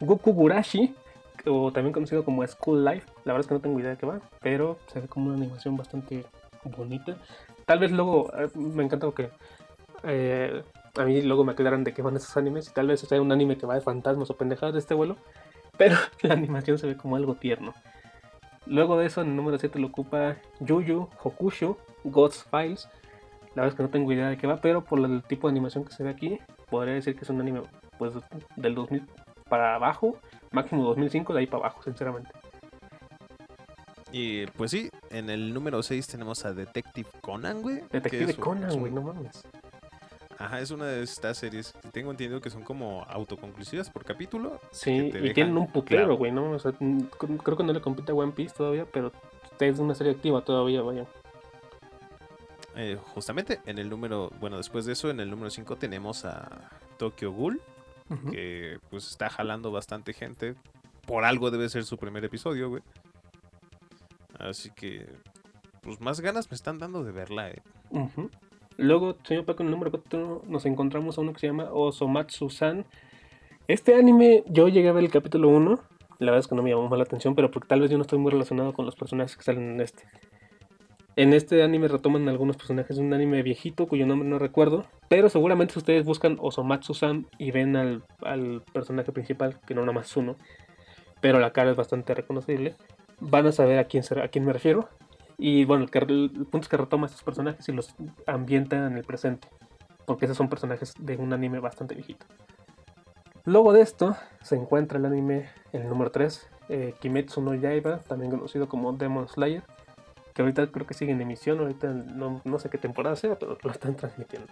Goku Gurashi, o también conocido como School Life. La verdad es que no tengo idea de qué va, pero se ve como una animación bastante bonita. Tal vez luego, eh, me encanta que eh, a mí luego me aclaran de qué van esos animes y tal vez sea un anime que va de fantasmas o pendejadas de este vuelo. pero la animación se ve como algo tierno. Luego de eso, en el número 7 lo ocupa Yuyu Hokusho God's Files. La verdad es que no tengo idea de qué va, pero por el tipo de animación que se ve aquí, podría decir que es un anime pues del 2000 para abajo, máximo 2005, de ahí para abajo, sinceramente. Y pues sí, en el número 6 tenemos a Detective Conan, güey. Detective Conan, güey, no mames. Ajá, es una de estas series. Tengo entendido que son como autoconclusivas por capítulo. Sí, y tienen un putero, güey, ¿no? O sea, creo que no le compite a One Piece todavía, pero es una serie activa todavía, vaya. Eh, justamente en el número, bueno, después de eso, en el número 5 tenemos a Tokyo Ghoul, que pues está jalando bastante gente. Por algo debe ser su primer episodio, güey. Así que, pues más ganas me están dando de verla, eh. Luego, señor Paco, en el número 4 nos encontramos a uno que se llama Osomatsu-san. Este anime, yo llegué a ver el capítulo 1. La verdad es que no me llamó la atención, pero porque tal vez yo no estoy muy relacionado con los personajes que salen en este. En este anime retoman algunos personajes de un anime viejito cuyo nombre no recuerdo. Pero seguramente si ustedes buscan Osomatsu-san y ven al, personaje principal, que no nada más uno, pero la cara es bastante reconocible, van a saber a quién, a quién me refiero. Y bueno, el, punto es que retoma estos personajes y los ambienta en el presente. Porque esos son personajes de un anime bastante viejito. Luego de esto se encuentra el anime, el número 3, eh, Kimetsu no Yaiba, también conocido como Demon Slayer. Que ahorita creo que sigue en emisión, ahorita no, no sé qué temporada sea, pero lo están transmitiendo.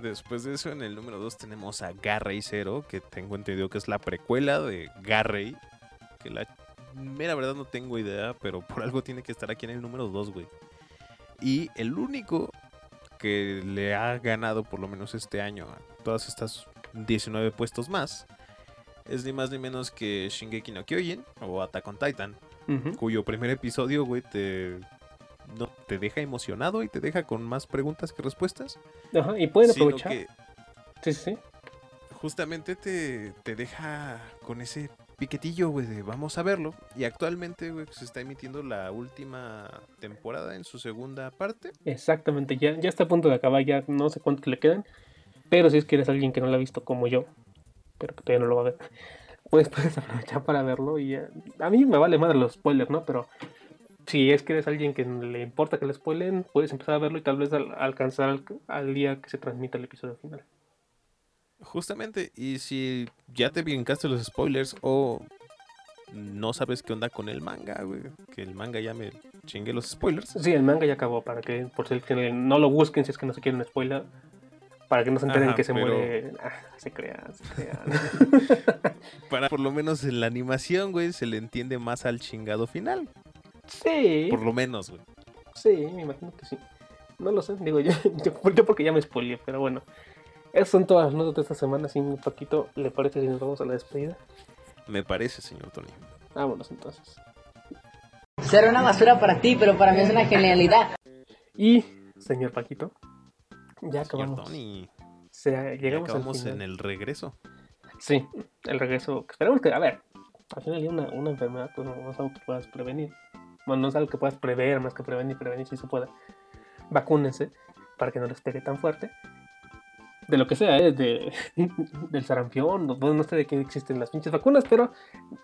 Después de eso, en el número 2 tenemos a Garrey Zero, que tengo entendido que es la precuela de Garrey, que la mera verdad no tengo idea, pero por algo tiene que estar aquí en el número 2, güey. Y el único que le ha ganado por lo menos este año a todas estas 19 puestos más es ni más ni menos que Shingeki no Kyojin o Attack on Titan, cuyo primer episodio, güey, te no, te deja emocionado y te deja con más preguntas que respuestas. Ajá, y pueden aprovechar. sí, sí. Justamente te, te deja con ese piquetillo, güey, de vamos a verlo. Y actualmente, güey, se está emitiendo la última temporada en su segunda parte. Exactamente, ya, ya está a punto de acabar, ya no sé cuánto le quedan. Pero si es que eres alguien que no lo ha visto como yo, pero que todavía no lo va a ver, pues puedes aprovechar para verlo. Y a mí me vale más los spoilers, ¿no? Pero si es que eres alguien que le importa que le spoilen, puedes empezar a verlo y tal vez alcanzar al, al día que se transmita el episodio final. Justamente, y si ya te brincaste los spoilers o no sabes qué onda con el manga, güey, que el manga ya me chingue los spoilers. Sí, el manga ya acabó, para que por si no lo busquen si es que no se quieren spoiler, para que no se enteren que se muere. Ah, se crean, se crean. para por lo menos en la animación, güey, se le entiende más al chingado final. Sí. Por lo menos, güey. Sí, me imagino que sí. No lo sé, digo yo, yo porque ya me spoileé, pero bueno. Esas son todas las notas de esta semana, sin un poquito. ¿Le parece si nos vamos a la despedida? Me parece, señor Tony. Vámonos entonces. Será una basura para ti, pero para mí es una genialidad. Y, señor Paquito, ya acabamos. Señor Tony. llegamos ya acabamos en el regreso. Sí, el regreso. Esperemos que, a ver, al final una, una enfermedad pues no es algo que puedas prevenir. Bueno, no es algo que puedas prever, más que prevenir, prevenir si se puede. Vacúnense para que no les pegue tan fuerte de lo que sea, ¿eh? de, del sarampión, no, no sé de qué existen las pinches vacunas, pero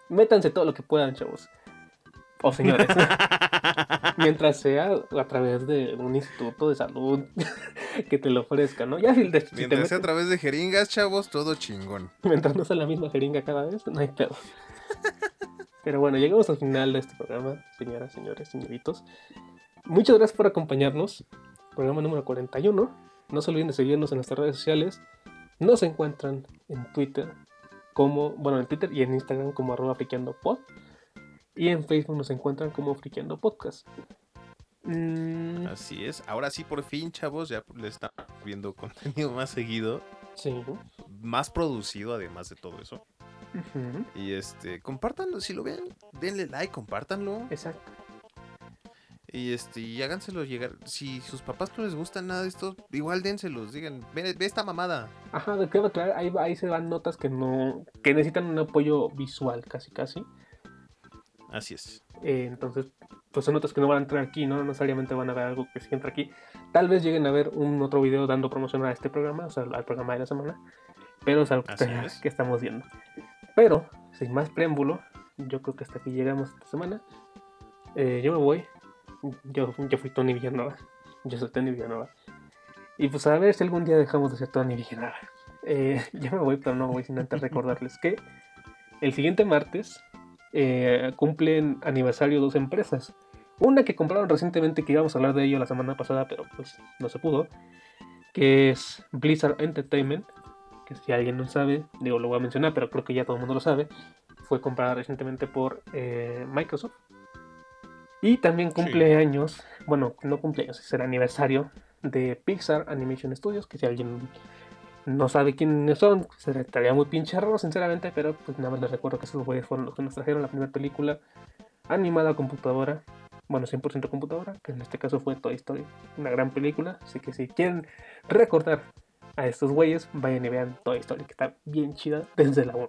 métanse todo lo que puedan, chavos. O señores. Mientras sea a través de un instituto de salud que te lo ofrezca, ¿no? Ya si, Mientras sea a través de jeringas, chavos, todo chingón. Mientras no sea la misma jeringa cada vez, no hay pedo. Pero bueno, llegamos al final de este programa, señoras, señores, señoritos. Muchas gracias por acompañarnos. Programa número 41. No se olviden de seguirnos en nuestras redes sociales. Nos encuentran en Twitter como, bueno, en Twitter y en Instagram como arroba pod. Y en Facebook nos encuentran como friqueando podcast. Mm. Así es. Ahora sí, por fin, chavos, ya le están viendo contenido más seguido. Sí. Más producido, además de todo eso. Y este, compártanlo, si lo ven, denle like, compártanlo. Exacto. Y este, y háganselo llegar. Si sus papás no les gusta nada de esto, igual dénselos, digan, ve, esta mamada. Ajá, de qué claro, ahí, ahí se van notas que no, que necesitan un apoyo visual, casi casi. Así es. Eh, entonces, pues son notas que no van a entrar aquí, ¿no? No necesariamente van a ver algo que sí entra aquí. Tal vez lleguen a ver un otro video dando promoción a este programa, o sea, al programa de la semana. Pero es algo que, que estamos viendo. Pero, sin más preámbulo, yo creo que hasta aquí llegamos esta semana. Eh, yo me voy. Yo, yo fui Tony Villanueva. Yo soy Tony Villanueva. Y pues a ver si algún día dejamos de ser Tony Villanueva. Eh, yo me voy, pero no voy sin antes recordarles que el siguiente martes eh, cumplen aniversario dos empresas. Una que compraron recientemente, que íbamos a hablar de ello la semana pasada, pero pues no se pudo. Que es Blizzard Entertainment. Que si alguien no sabe, digo, lo voy a mencionar, pero creo que ya todo el mundo lo sabe. Fue comprada recientemente por eh, Microsoft. Y también cumple años, bueno, no cumpleaños, es el aniversario de Pixar Animation Studios, que si alguien no sabe quiénes son, estaría muy pinche raro, sinceramente, pero pues nada más les recuerdo que esos güeyes fueron los que nos trajeron la primera película animada a computadora, bueno, 100% computadora, que en este caso fue Toy Story, una gran película, así que si quieren recordar a estos güeyes, vayan y vean Toy Story, que está bien chida desde la 1.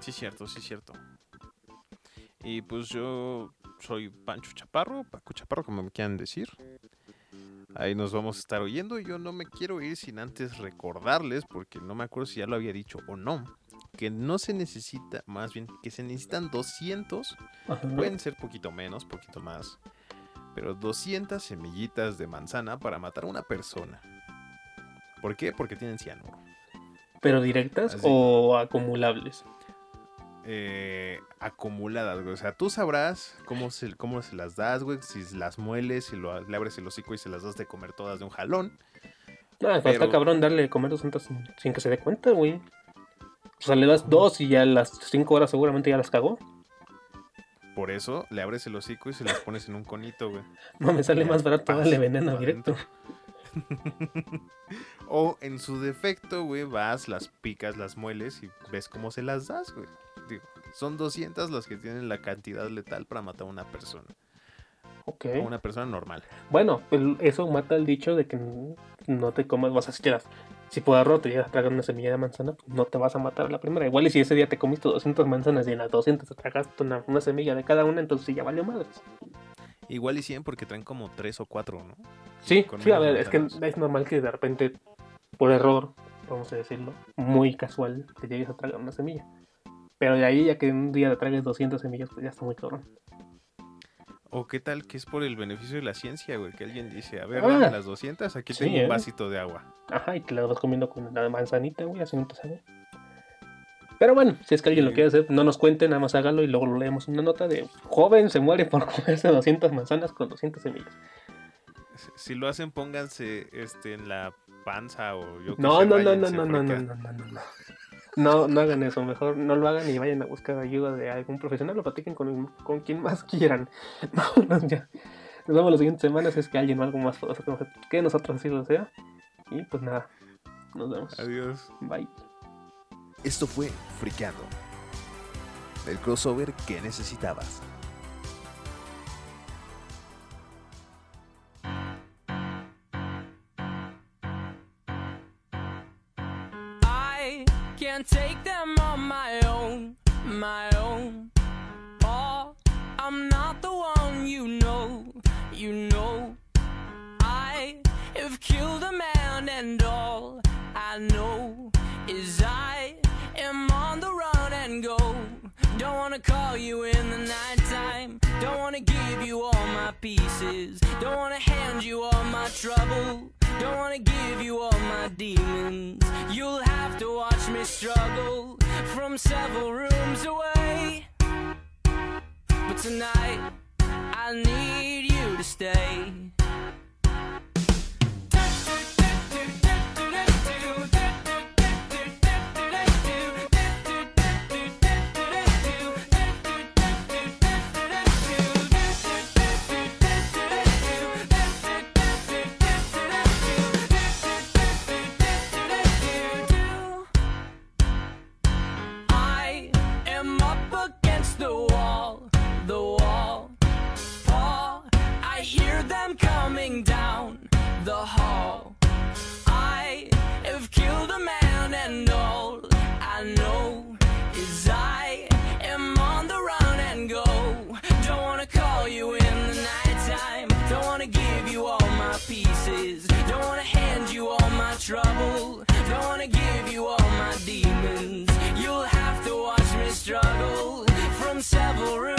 Sí, cierto, sí, cierto. Y pues yo soy Pancho Chaparro, Paco Chaparro, como me quieran decir. Ahí nos vamos a estar oyendo. Yo no me quiero ir sin antes recordarles, porque no me acuerdo si ya lo había dicho o no, que no se necesita, más bien, que se necesitan 200, pueden ser poquito menos, poquito más, pero 200 semillitas de manzana para matar a una persona. ¿Por qué? Porque tienen cianuro. ¿Pero directas o acumulables? Eh, acumuladas, güey. O sea, tú sabrás cómo se, cómo se las das, güey. Si las mueles, si lo, le abres el hocico y se las das de comer todas de un jalón. No, pero... está cabrón darle de comer dos sin, sin que se dé cuenta, güey. O sea, le das dos y ya a las cinco horas seguramente ya las cagó. Por eso le abres el hocico y se las pones en un conito, güey. No, me sale más barato darle veneno directo. o en su defecto, güey, vas, las picas, las mueles y ves cómo se las das, güey son 200 los que tienen la cantidad letal para matar a una persona. Ok. una persona normal. Bueno, eso mata el dicho de que no te comas, vas a. Si por arroz te llegas a tragar una semilla de manzana, pues no te vas a matar a la primera. Igual y si ese día te comiste 200 manzanas y en las 200 te tragaste una, semilla de cada una, entonces sí ya valió madres. Igual y 100 porque traen como 3 o 4, ¿no? Sí, sí, a ver, es que es normal que de repente, por error, vamos a decirlo, muy casual, te llegues a tragar una semilla. Pero de ahí, ya que un día te tragues 200 semillas, pues ya está muy cabrón. O qué tal que es por el beneficio de la ciencia, güey, que alguien dice, a ver, ah, las 200, aquí tengo un ¿eh? vasito de agua. Ajá, y te las vas comiendo con la manzanita, güey, así no te sabe. Pero bueno, si es que alguien lo quiere hacer, no nos cuente, nada más hágalo y luego lo leemos una nota de joven se muere por comerse 200 manzanas con 200 semillas. Si lo hacen, pónganse este en la panza o yo no, no, no, no, no, no, no, no, no, no. No, no hagan eso, mejor no lo hagan y vayan a buscar ayuda de algún profesional o platiquen con, con quien más quieran. No, no, ya. Nos vemos las siguientes semanas, es que alguien o algo más que nosotros así lo sea. Y pues nada, nos vemos. Adiós. Bye. Esto fue Friqueando, el crossover que necesitabas. Take them on my own, my own. Oh, I'm not the one you know, you know. I have killed a man, and all I know is I am on the run and go. Don't wanna call you in the nighttime. Don't wanna give you all my pieces. Don't wanna hand you all my trouble. Don't wanna give you all my demons. You'll have to watch me struggle from several rooms away. But tonight, I need you to stay. several rooms.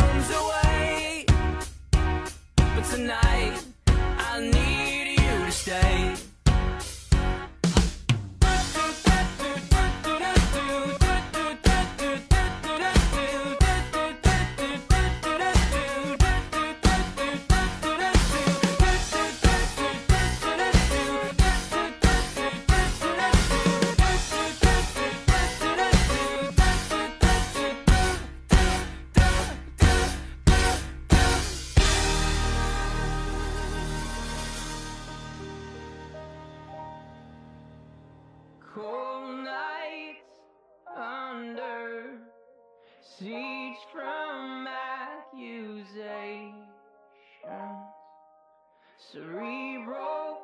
Cerebral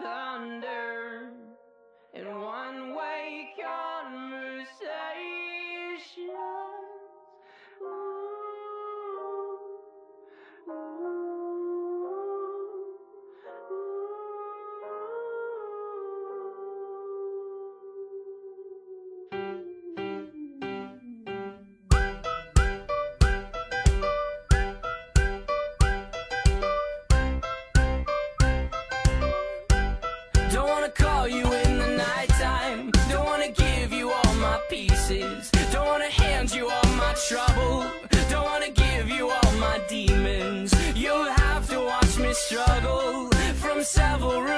thunder, several